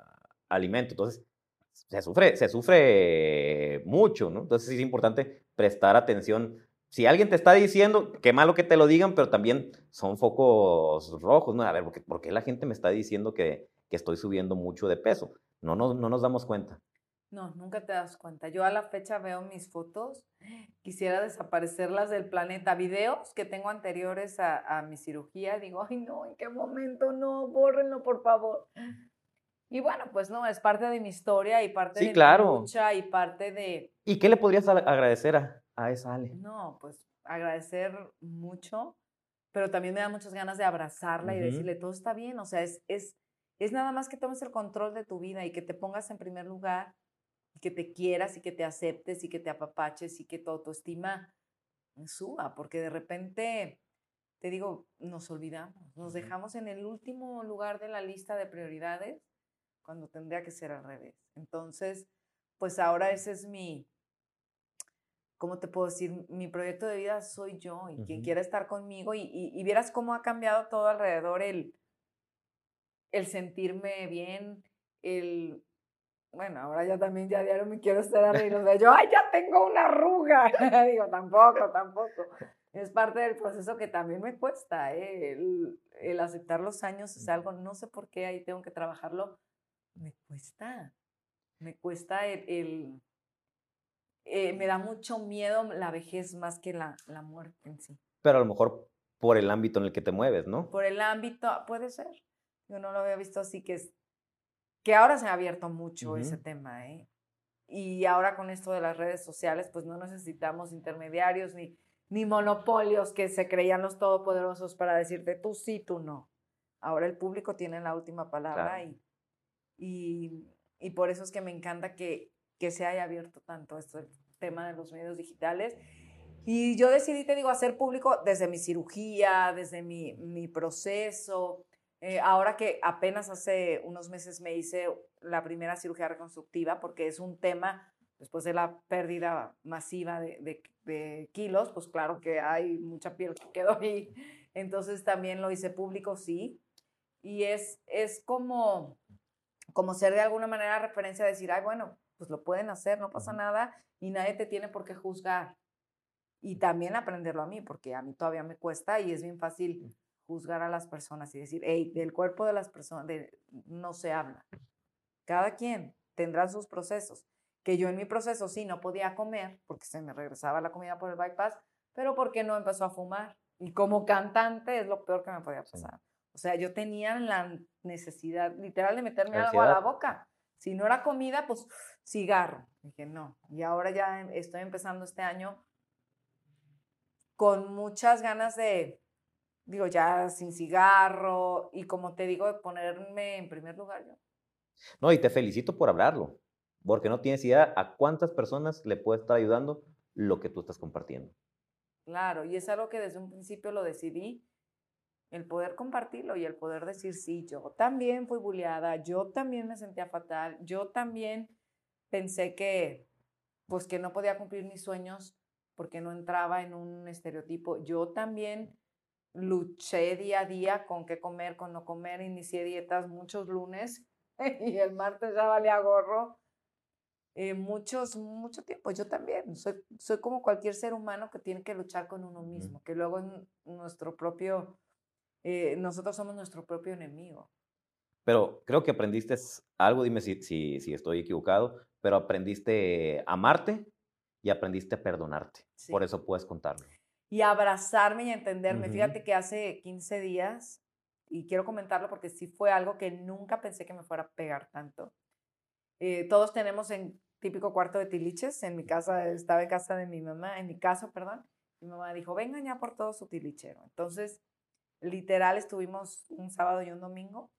alimento. Entonces, se sufre, se sufre mucho, ¿no? Entonces es importante prestar atención. Si alguien te está diciendo, qué malo que te lo digan, pero también son focos rojos, ¿no? A ver, ¿por qué, la gente me está diciendo que, que estoy subiendo mucho de peso? No, no, no nos damos cuenta. No, nunca te das cuenta. Yo a la fecha veo mis fotos, quisiera desaparecerlas del planeta. Videos que tengo anteriores a, mi cirugía, digo, ay no, ¿en qué momento? No, bórrenlo por favor. Y bueno, pues no, es parte de mi historia y parte de claro. mi lucha y parte de... ¿Y qué le podrías agradecer a, a esa Ale? No, pues agradecer mucho, pero también me da muchas ganas de abrazarla y decirle, todo está bien, o sea, es, es, es nada más que tomes el control de tu vida y que te pongas en primer lugar que te quieras y que te aceptes y que te apapaches y que tu autoestima suba, porque de repente, te digo, nos olvidamos, nos dejamos en el último lugar de la lista de prioridades cuando tendría que ser al revés. Entonces, pues ahora ese es mi, ¿cómo te puedo decir? Mi proyecto de vida soy yo y quien quiera estar conmigo y, y, vieras cómo ha cambiado todo alrededor el, el sentirme bien, el bueno, ahora ya también ya diario me quiero estar arriba. O yo, ay, ya tengo una arruga. Digo, tampoco, tampoco. Es parte del proceso que también me cuesta, ¿eh? el, aceptar los años es algo, no sé por qué ahí tengo que trabajarlo, me cuesta. Me cuesta el, eh, me da mucho miedo la vejez más que la, la muerte en sí. Pero a lo mejor por el ámbito en el que te mueves, ¿no? Por el ámbito, puede ser. Yo no lo había visto así, que es que ahora se ha abierto mucho ese tema, ¿eh? Y ahora con esto de las redes sociales, pues no necesitamos intermediarios ni, ni monopolios que se creían los todopoderosos para decirte tú sí, tú no. Ahora el público tiene la última palabra y, y, y, por eso es que me encanta que, que se haya abierto tanto este tema de los medios digitales. Y yo decidí, te digo, hacer público desde mi cirugía, desde mi, mi proceso, eh, ahora que apenas hace unos meses me hice la primera cirugía reconstructiva, porque es un tema, después de la pérdida masiva de, kilos, pues claro que hay mucha piel que quedó ahí. Entonces también lo hice público, sí. Y es, es como, como ser de alguna manera referencia a decir, ay, bueno, pues lo pueden hacer, no pasa nada y nadie te tiene por qué juzgar. Y también aprenderlo a mí, porque a mí todavía me cuesta y es bien fácil juzgar a las personas y decir, hey, del cuerpo de las personas no se habla. Cada quien tendrá sus procesos. Que yo en mi proceso sí no podía comer porque se me regresaba la comida por el bypass, pero porque no empezó a fumar. Y como cantante es lo peor que me podía pasar. O sea, yo tenía la necesidad literal de meterme algo a la boca. Si no era comida, pues cigarro. Dije, no. Y ahora ya em, estoy empezando este año con muchas ganas de, digo, ya sin cigarro y como te digo, de ponerme en primer lugar yo. No, y te felicito por hablarlo, porque no tienes idea a cuántas personas le puede estar ayudando lo que tú estás compartiendo. Claro, y es algo que desde un principio lo decidí, el poder compartirlo y el poder decir, sí, yo también fui bulliada, yo también me sentía fatal, yo también pensé que, pues que no podía cumplir mis sueños porque no entraba en un estereotipo. Yo también luché día a día con qué comer, con no comer, inicié dietas muchos lunes y el martes ya valía gorro. Eh, muchos, mucho tiempo, yo también. Soy, soy como cualquier ser humano que tiene que luchar con uno mismo, que luego en nuestro propio, eh, nosotros somos nuestro propio enemigo. Pero creo que aprendiste algo, dime si, si, si estoy equivocado, pero aprendiste a amarte y aprendiste a perdonarte. Por eso puedes contarlo. Y abrazarme y entenderme. Fíjate que hace 15 días, y quiero comentarlo porque sí fue algo que nunca pensé que me fuera a pegar tanto. Eh, todos tenemos en típico cuarto de tiliches. En mi casa, estaba en casa de mi mamá, en mi caso, perdón. Mi mamá dijo, vengan ya por todo su tilichero. Entonces, literal, estuvimos un sábado y un domingo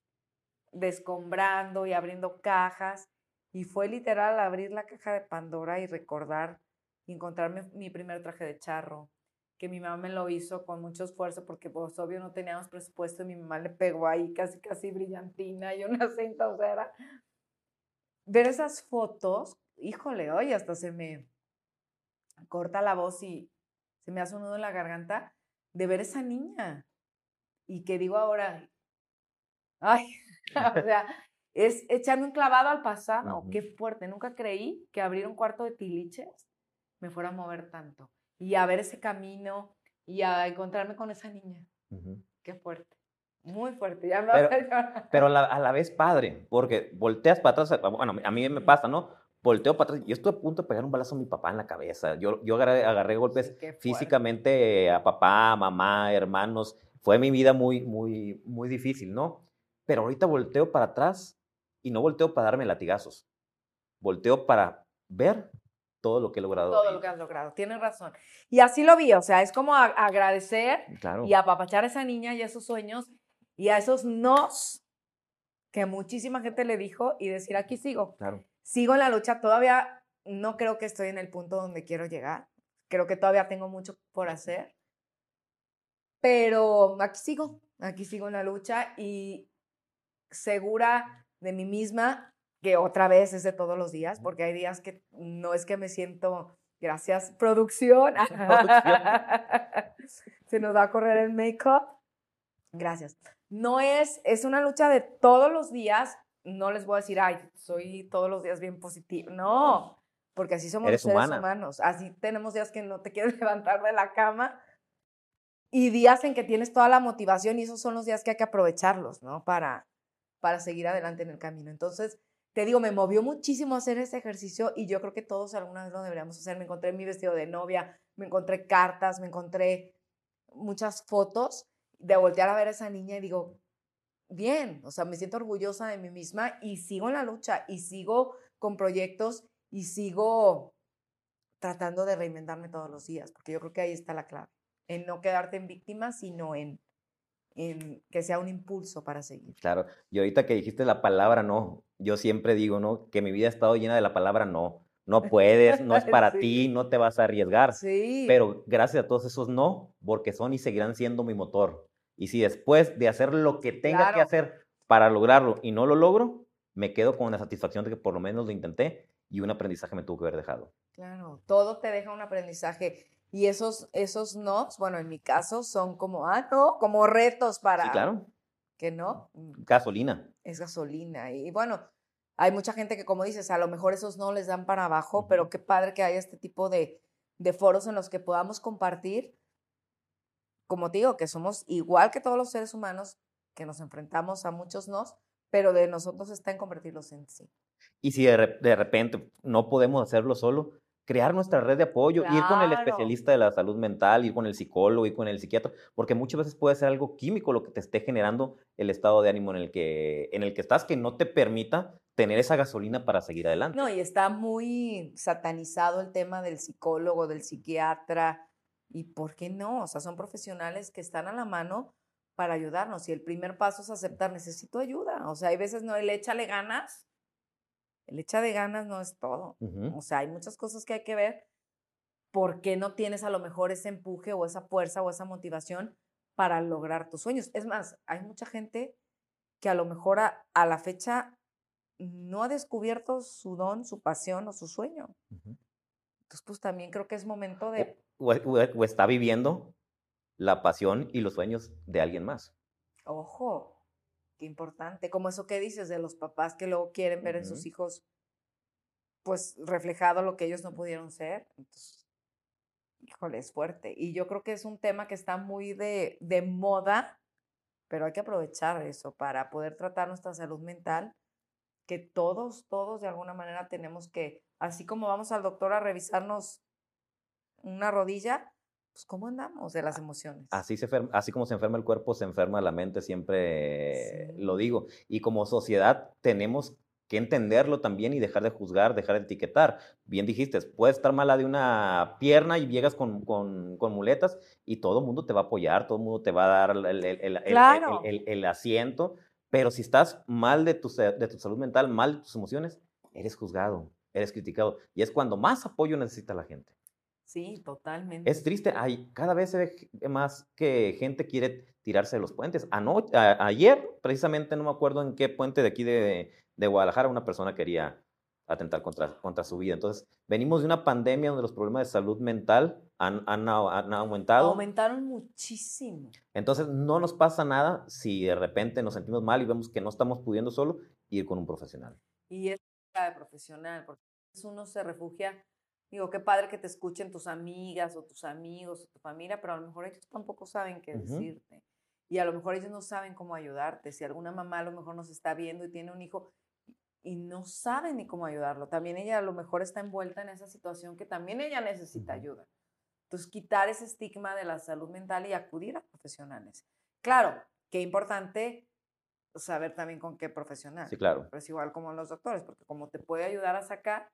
descombrando y abriendo cajas. Y fue literal abrir la caja de Pandora y recordar y encontrarme mi primer traje de charro, que mi mamá me lo hizo con mucho esfuerzo porque pues obvio no teníamos presupuesto y mi mamá le pegó ahí casi casi brillantina y una cinta, o sea, era... Ver esas fotos, híjole, hoy hasta se me corta la voz y se me hace un nudo en la garganta de ver esa niña. Y que digo ahora, ay, o sea, es echarme un clavado al pasado. Qué fuerte. Nunca creí que abrir un cuarto de tiliches me fuera a mover tanto. Y a ver ese camino y a encontrarme con esa niña. Qué fuerte. Muy fuerte. Ya me pero, pero a, la, vez padre, porque volteas para atrás. Bueno, a mí me pasa, ¿no? Volteo para atrás. Yo estoy a punto de pegar un balazo a mi papá en la cabeza. Yo, yo agarré, golpes físicamente a papá, mamá, hermanos. Fue mi vida muy, muy, muy difícil, ¿no? Pero ahorita volteo para atrás y no volteo para darme latigazos. Volteo para ver todo lo que he logrado. Todo lo que has logrado, tienes razón. Y así lo vi, o sea, es como agradecer y apapachar a esa niña y a esos sueños y a esos nos que muchísima gente le dijo y decir, aquí sigo. Claro. Sigo en la lucha, todavía no creo que estoy en el punto donde quiero llegar, creo que todavía tengo mucho por hacer, pero aquí sigo, aquí sigo en la lucha y segura de mí misma que otra vez es de todos los días, porque hay días que no es que me siento, gracias, producción. Se nos va a correr el make-up. Gracias. No es, es una lucha de todos los días. No les voy a decir, ay, soy todos los días bien positivo. No, porque así somos los seres humanos. Así tenemos días que no te quieres levantar de la cama y días en que tienes toda la motivación y esos son los días que hay que aprovecharlos, ¿no? Para, para seguir adelante en el camino. Entonces, te digo, me movió muchísimo hacer ese ejercicio y yo creo que todos alguna vez lo deberíamos hacer. Me encontré mi vestido de novia, me encontré cartas, me encontré muchas fotos de voltear a ver a esa niña y digo, bien, o sea, me siento orgullosa de mí misma y sigo en la lucha y sigo con proyectos y sigo tratando de reinventarme todos los días, porque yo creo que ahí está la clave, en no quedarte en víctima, sino en que sea un impulso para seguir. Claro, y ahorita que dijiste la palabra no, yo siempre digo, ¿no? Que mi vida ha estado llena de la palabra no. No puedes, no es para ti, no te vas a arriesgar. Sí. Pero gracias a todos esos no, porque son y seguirán siendo mi motor. Y si después de hacer lo que tenga que hacer para lograrlo y no lo logro, me quedo con la satisfacción de que por lo menos lo intenté y un aprendizaje me tuvo que haber dejado. Claro, todo te deja un aprendizaje. Y esos, esos no, bueno, en mi caso son como, ah, no, como retos para... Sí, claro. Que no. Mm, gasolina. Es gasolina. Y bueno, hay mucha gente que, como dices, a lo mejor esos no les dan para abajo, pero qué padre que haya este tipo de, de foros en los que podamos compartir, como te digo, que somos igual que todos los seres humanos, que nos enfrentamos a muchos nos, pero de nosotros está en convertirlos en sí. Y si de, de repente no podemos hacerlo solo, crear nuestra red de apoyo, ir con el especialista de la salud mental, ir con el psicólogo, ir con el psiquiatra, porque muchas veces puede ser algo químico lo que te esté generando el estado de ánimo en el que, en el que estás, que no te permita tener esa gasolina para seguir adelante. No, y está muy satanizado el tema del psicólogo, del psiquiatra. ¿Y por qué no? O sea, son profesionales que están a la mano para ayudarnos. Y el primer paso es aceptar, necesito ayuda. O sea, hay veces no, el échale ganas. El echa de ganas no es todo. O sea, hay muchas cosas que hay que ver. ¿Por qué no tienes a lo mejor ese empuje o esa fuerza o esa motivación para lograr tus sueños? Es más, hay mucha gente que a lo mejor a, a la fecha no ha descubierto su don, su pasión o su sueño. Ujú. Entonces, pues también creo que es momento de... O, o- o está viviendo la pasión y los sueños de alguien más. Ojo, qué importante. Como eso que dices de los papás que luego quieren ver en sus hijos, pues reflejado lo que ellos no pudieron ser. Entonces, híjole, es fuerte. Y yo creo que es un tema que está muy de, de moda, pero hay que aprovechar eso para poder tratar nuestra salud mental, que todos, todos de alguna manera tenemos que, así como vamos al doctor a revisarnos una rodilla, pues cómo andamos de las emociones. Así, se enferma- así como se enferma el cuerpo, se enferma la mente, siempre Sí. lo digo. Y como sociedad tenemos que entenderlo también y dejar de juzgar, dejar de etiquetar. Bien dijiste, puede estar mala de una pierna y llegas con, con- con muletas y todo el mundo te va a apoyar, todo el mundo te va a dar el, el- el- Claro. el- asiento, pero si estás mal de tu, de tu salud mental, mal de tus emociones, eres juzgado, eres criticado. Y es cuando más apoyo necesita la gente. Sí, totalmente. Es triste, hay, cada vez se ve más que gente quiere tirarse de los puentes. Anoche, a- ayer, precisamente, no me acuerdo en qué puente de aquí de, de Guadalajara, una persona quería atentar contra, contra su vida. Entonces, venimos de una pandemia donde los problemas de salud mental han, han, han aumentado. Aumentaron muchísimo. Entonces, no nos pasa nada si de repente nos sentimos mal y vemos que no estamos pudiendo solo, ir con un profesional. Y es de profesional, porque uno se refugia. Digo, qué padre que te escuchen tus amigas o tus amigos o tu familia, pero a lo mejor ellos tampoco saben qué Ujú. decirte. Y a lo mejor ellos no saben cómo ayudarte. Si alguna mamá a lo mejor nos está viendo y tiene un hijo y no sabe ni cómo ayudarlo, también ella a lo mejor está envuelta en esa situación que también ella necesita Ujú. ayuda. Entonces, quitar ese estigma de la salud mental y acudir a profesionales. Claro, qué importante saber también con qué profesional. Sí, claro. Pero es igual como los doctores, porque como te puede ayudar a sacar,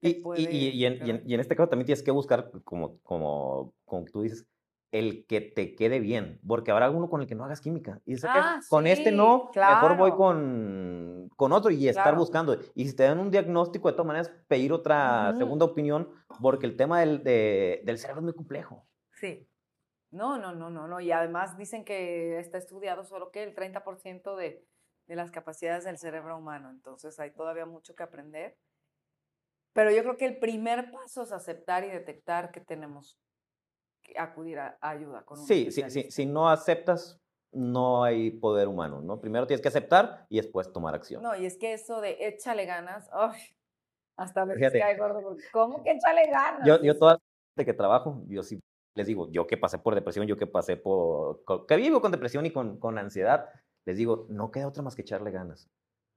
Y, y- y- en, y en- quebrar. y en este caso también tienes que buscar, como, como, como tú dices, el que te quede bien, porque habrá uno con el que no hagas química. Y dice, Ah, con este no, mejor voy claro. con, con otro y estar Claro. buscando. Y si te dan un diagnóstico, de todas maneras, pedir otra segunda opinión, porque el tema del, de- del cerebro es muy complejo. Sí. No, no, no, no, no. Y además dicen que está estudiado solo que el 30% de, de las capacidades del cerebro humano. Entonces hay todavía mucho que aprender. Pero yo creo que el primer paso es aceptar y detectar que tenemos que acudir a, a ayuda con un Sí, sí, sí, si no aceptas, no hay poder humano, ¿no? Primero tienes que aceptar y después tomar acción. No, y es que eso de échale ganas, ¡ay! hasta me cae gordo. porque, ¿Cómo que échale ganas? Yo, yo toda la que trabajo, yo sí les digo, yo que pasé por depresión, yo que pasé por, que vivo con depresión y con, con ansiedad, les digo, no queda otra más que echarle ganas.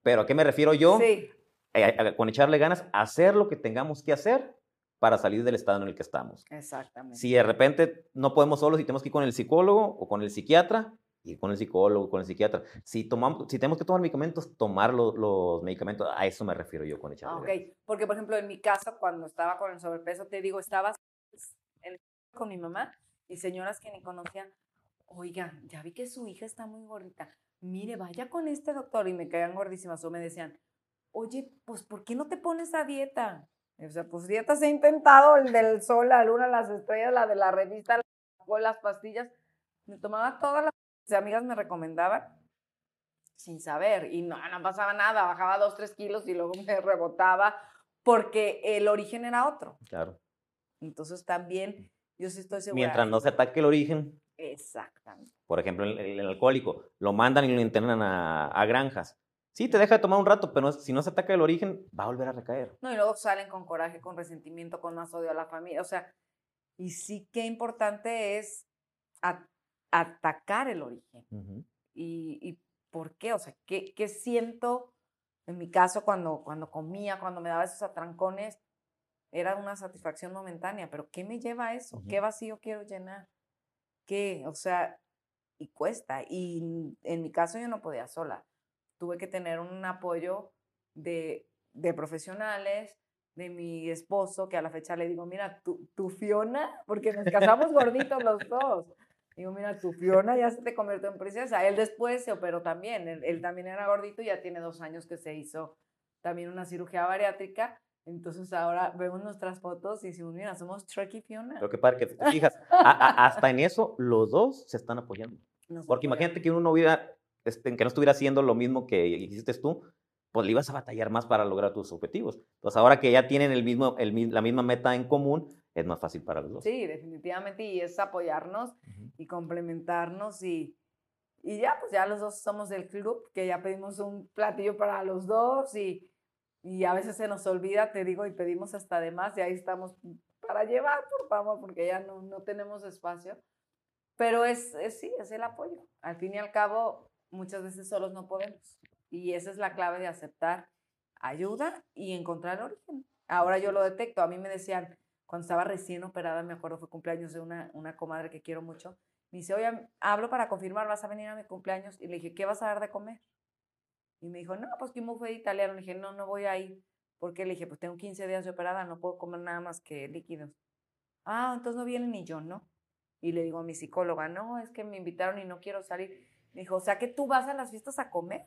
Pero ¿a qué me refiero yo? Sí, Eh, eh, con echarle ganas, hacer lo que tengamos que hacer para salir del estado en el que estamos. exactamente. Si de repente no podemos solos y tenemos que ir con el psicólogo o con el psiquiatra, ir con el psicólogo, con el psiquiatra. Si, tomamos, si tenemos que tomar medicamentos, tomar lo- los medicamentos, a eso me refiero yo con echarle Ah, ok. ganas. Porque, por ejemplo, en mi caso, cuando estaba con el sobrepeso, te digo, estaba en- con mi mamá y señoras que ni conocían, oiga, ya vi que su hija está muy gordita, mire, vaya con este doctor y me caían gordísimas o me decían, oye, pues, ¿por qué no te pones a dieta? O sea, pues dietas he intentado, el del sol, la luna, las estrellas, la de la revista, las pastillas, me tomaba todas las mis amigas me recomendaban sin saber y no, no pasaba nada, bajaba dos, tres kilos y luego me rebotaba porque el origen era otro. Claro. Entonces también yo sí estoy segura. Mientras no se ataque el origen, Exactamente. por ejemplo, el, el- el alcohólico, lo mandan y lo internan a, a granjas. Sí, te deja de tomar un rato, pero no- si no se ataca el origen, va a volver a recaer. No, y luego salen con coraje, con resentimiento, con más odio a la familia. O sea, y sí que importante es a- atacar el origen. Ujú. y, y por qué, o sea, ¿qué, qué siento en mi caso cuando, cuando comía, cuando me daba esos atrancones? era una satisfacción momentánea, pero ¿qué me lleva a eso? ¿Qué vacío quiero llenar? ¿Qué? O sea, y cuesta. Y en mi caso yo no podía sola. Tuve que tener un apoyo de, de profesionales, de mi esposo, que a la fecha le digo, mira, tu, tu Fiona, porque nos casamos gorditos los dos. Digo, mira, tu Fiona ya se te convirtió en princesa. Él después se operó también. Él, él también era gordito y ya tiene dos años que se hizo también una cirugía bariátrica entonces ahora vemos nuestras fotos y decimos, mira, somos Trek y Fiona. Pero qué padre que te fijas, hasta en eso los dos se están apoyando. Porque imagínate que uno no hubiera, este, que no estuviera haciendo lo mismo que hiciste tú, pues le ibas a batallar más para lograr tus objetivos. Entonces ahora que ya tienen el mismo, el, la misma meta en común, es más fácil para los dos. Sí, definitivamente, y es apoyarnos y complementarnos y, y ya, pues ya los dos somos del club, que ya pedimos un platillo para los dos y y a veces se nos olvida, te digo, y pedimos hasta de más y ahí estamos para llevar, por favor, porque ya no, no tenemos espacio. Pero es, es, sí, es el apoyo. Al fin y al cabo, muchas veces solos no podemos. Y esa es la clave de aceptar ayuda y encontrar el origen. Ahora yo lo detecto. A mí me decían, cuando estaba recién operada, me acuerdo, fue cumpleaños de una, una comadre que quiero mucho. Me dice, oye, hablo para confirmar, vas a venir a mi cumpleaños. Y le dije, ¿qué vas a dar de comer? Y me dijo, no, pues que fue italiano. Le dije, no, no voy a ir. porque Le dije, pues tengo 15 días de operada, no puedo comer nada más que líquidos. Ah, entonces no viene ni yo, ¿no? Y le digo a mi psicóloga, no, es que me invitaron y no quiero salir. Me dijo, o sea que tú vas a las fiestas a comer.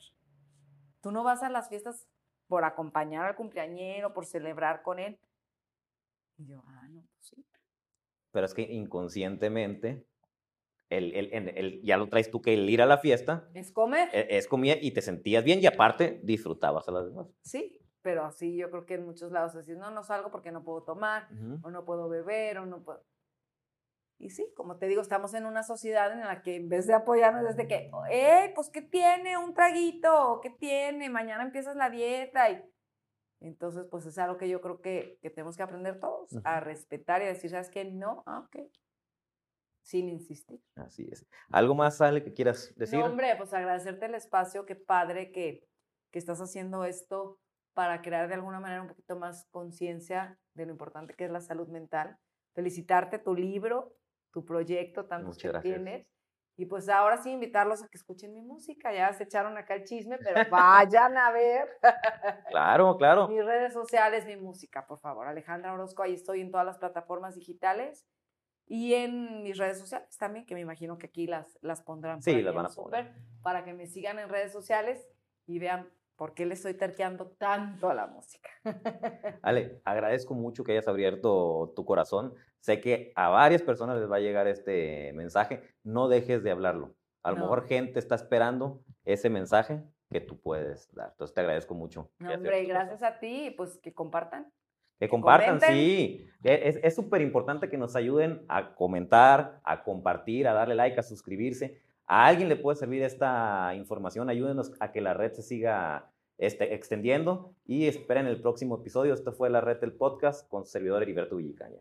Tú no vas a las fiestas por acompañar al cumpleañero, por celebrar con él. Y yo, ah, no, pues sí. Pero es que inconscientemente el, el, el, ya lo traes tú que el ir a la fiesta. Es comer. Es, es comida y te sentías bien y aparte disfrutabas a las demás. Sí, pero así yo creo que en muchos lados decís, no, no salgo porque no puedo tomar, o no puedo beber, o no puedo... Y sí, como te digo, estamos en una sociedad en la que en vez de apoyarnos desde que, eh, pues, ¿qué tiene? Un traguito, ¿qué tiene? Mañana empiezas la dieta. Y entonces, pues es algo que yo creo que, que tenemos que aprender todos, a respetar y a decir, ¿sabes qué? No, ah, ok sin insistir. Así es. ¿Algo más, Ale, que quieras decir? No, hombre, pues agradecerte el espacio, qué padre que, que estás haciendo esto para crear de alguna manera un poquito más conciencia de lo importante que es la salud mental. Felicitarte tu libro, tu proyecto, tantos que tienes. Y pues ahora sí invitarlos a que escuchen mi música. Ya se echaron acá el chisme, pero vayan a ver. Claro, claro. Mis redes sociales, mi música, por favor. Alejandra Orozco, ahí estoy en todas las plataformas digitales. Y en mis redes sociales también, que me imagino que aquí las, las pondrán. Sí, las van a poner. para que me sigan en redes sociales y vean por qué le estoy terqueando tanto a la música. Ale, agradezco mucho que hayas abierto tu corazón. Sé que a varias personas les va a llegar este mensaje. No dejes de hablarlo. A lo mejor gente está esperando ese mensaje que tú puedes dar. Entonces te agradezco mucho. No, hombre, gracias a ti, pues que compartan. Que compartan, sí. E, es súper importante que nos ayuden a comentar, a compartir, a darle like, a suscribirse. A alguien le puede servir esta información. Ayúdenos a que la red se siga este, extendiendo. Y esperen el próximo episodio. Esto fue la red del podcast con servidor Heriberto Villicaña.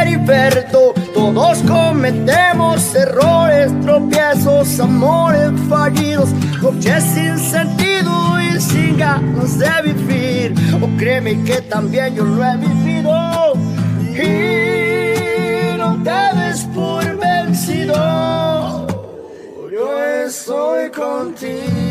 Heriberto, todos cometemos errores, tropiezos, amores fallidos, coches sin sentido sin ganas de vivir. O créeme que también yo lo he vivido. Y no te des por vencido. Yo estoy contigo.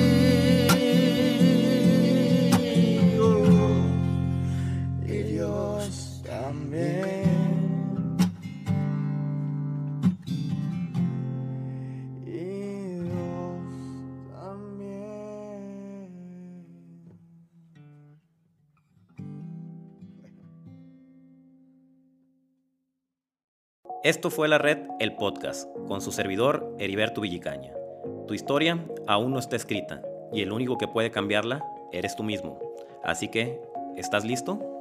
Esto fue La Red, el podcast, con su servidor Heriberto Villicaña. Tu historia aún no está escrita y el único que puede cambiarla eres tú mismo. Así que, ¿estás listo?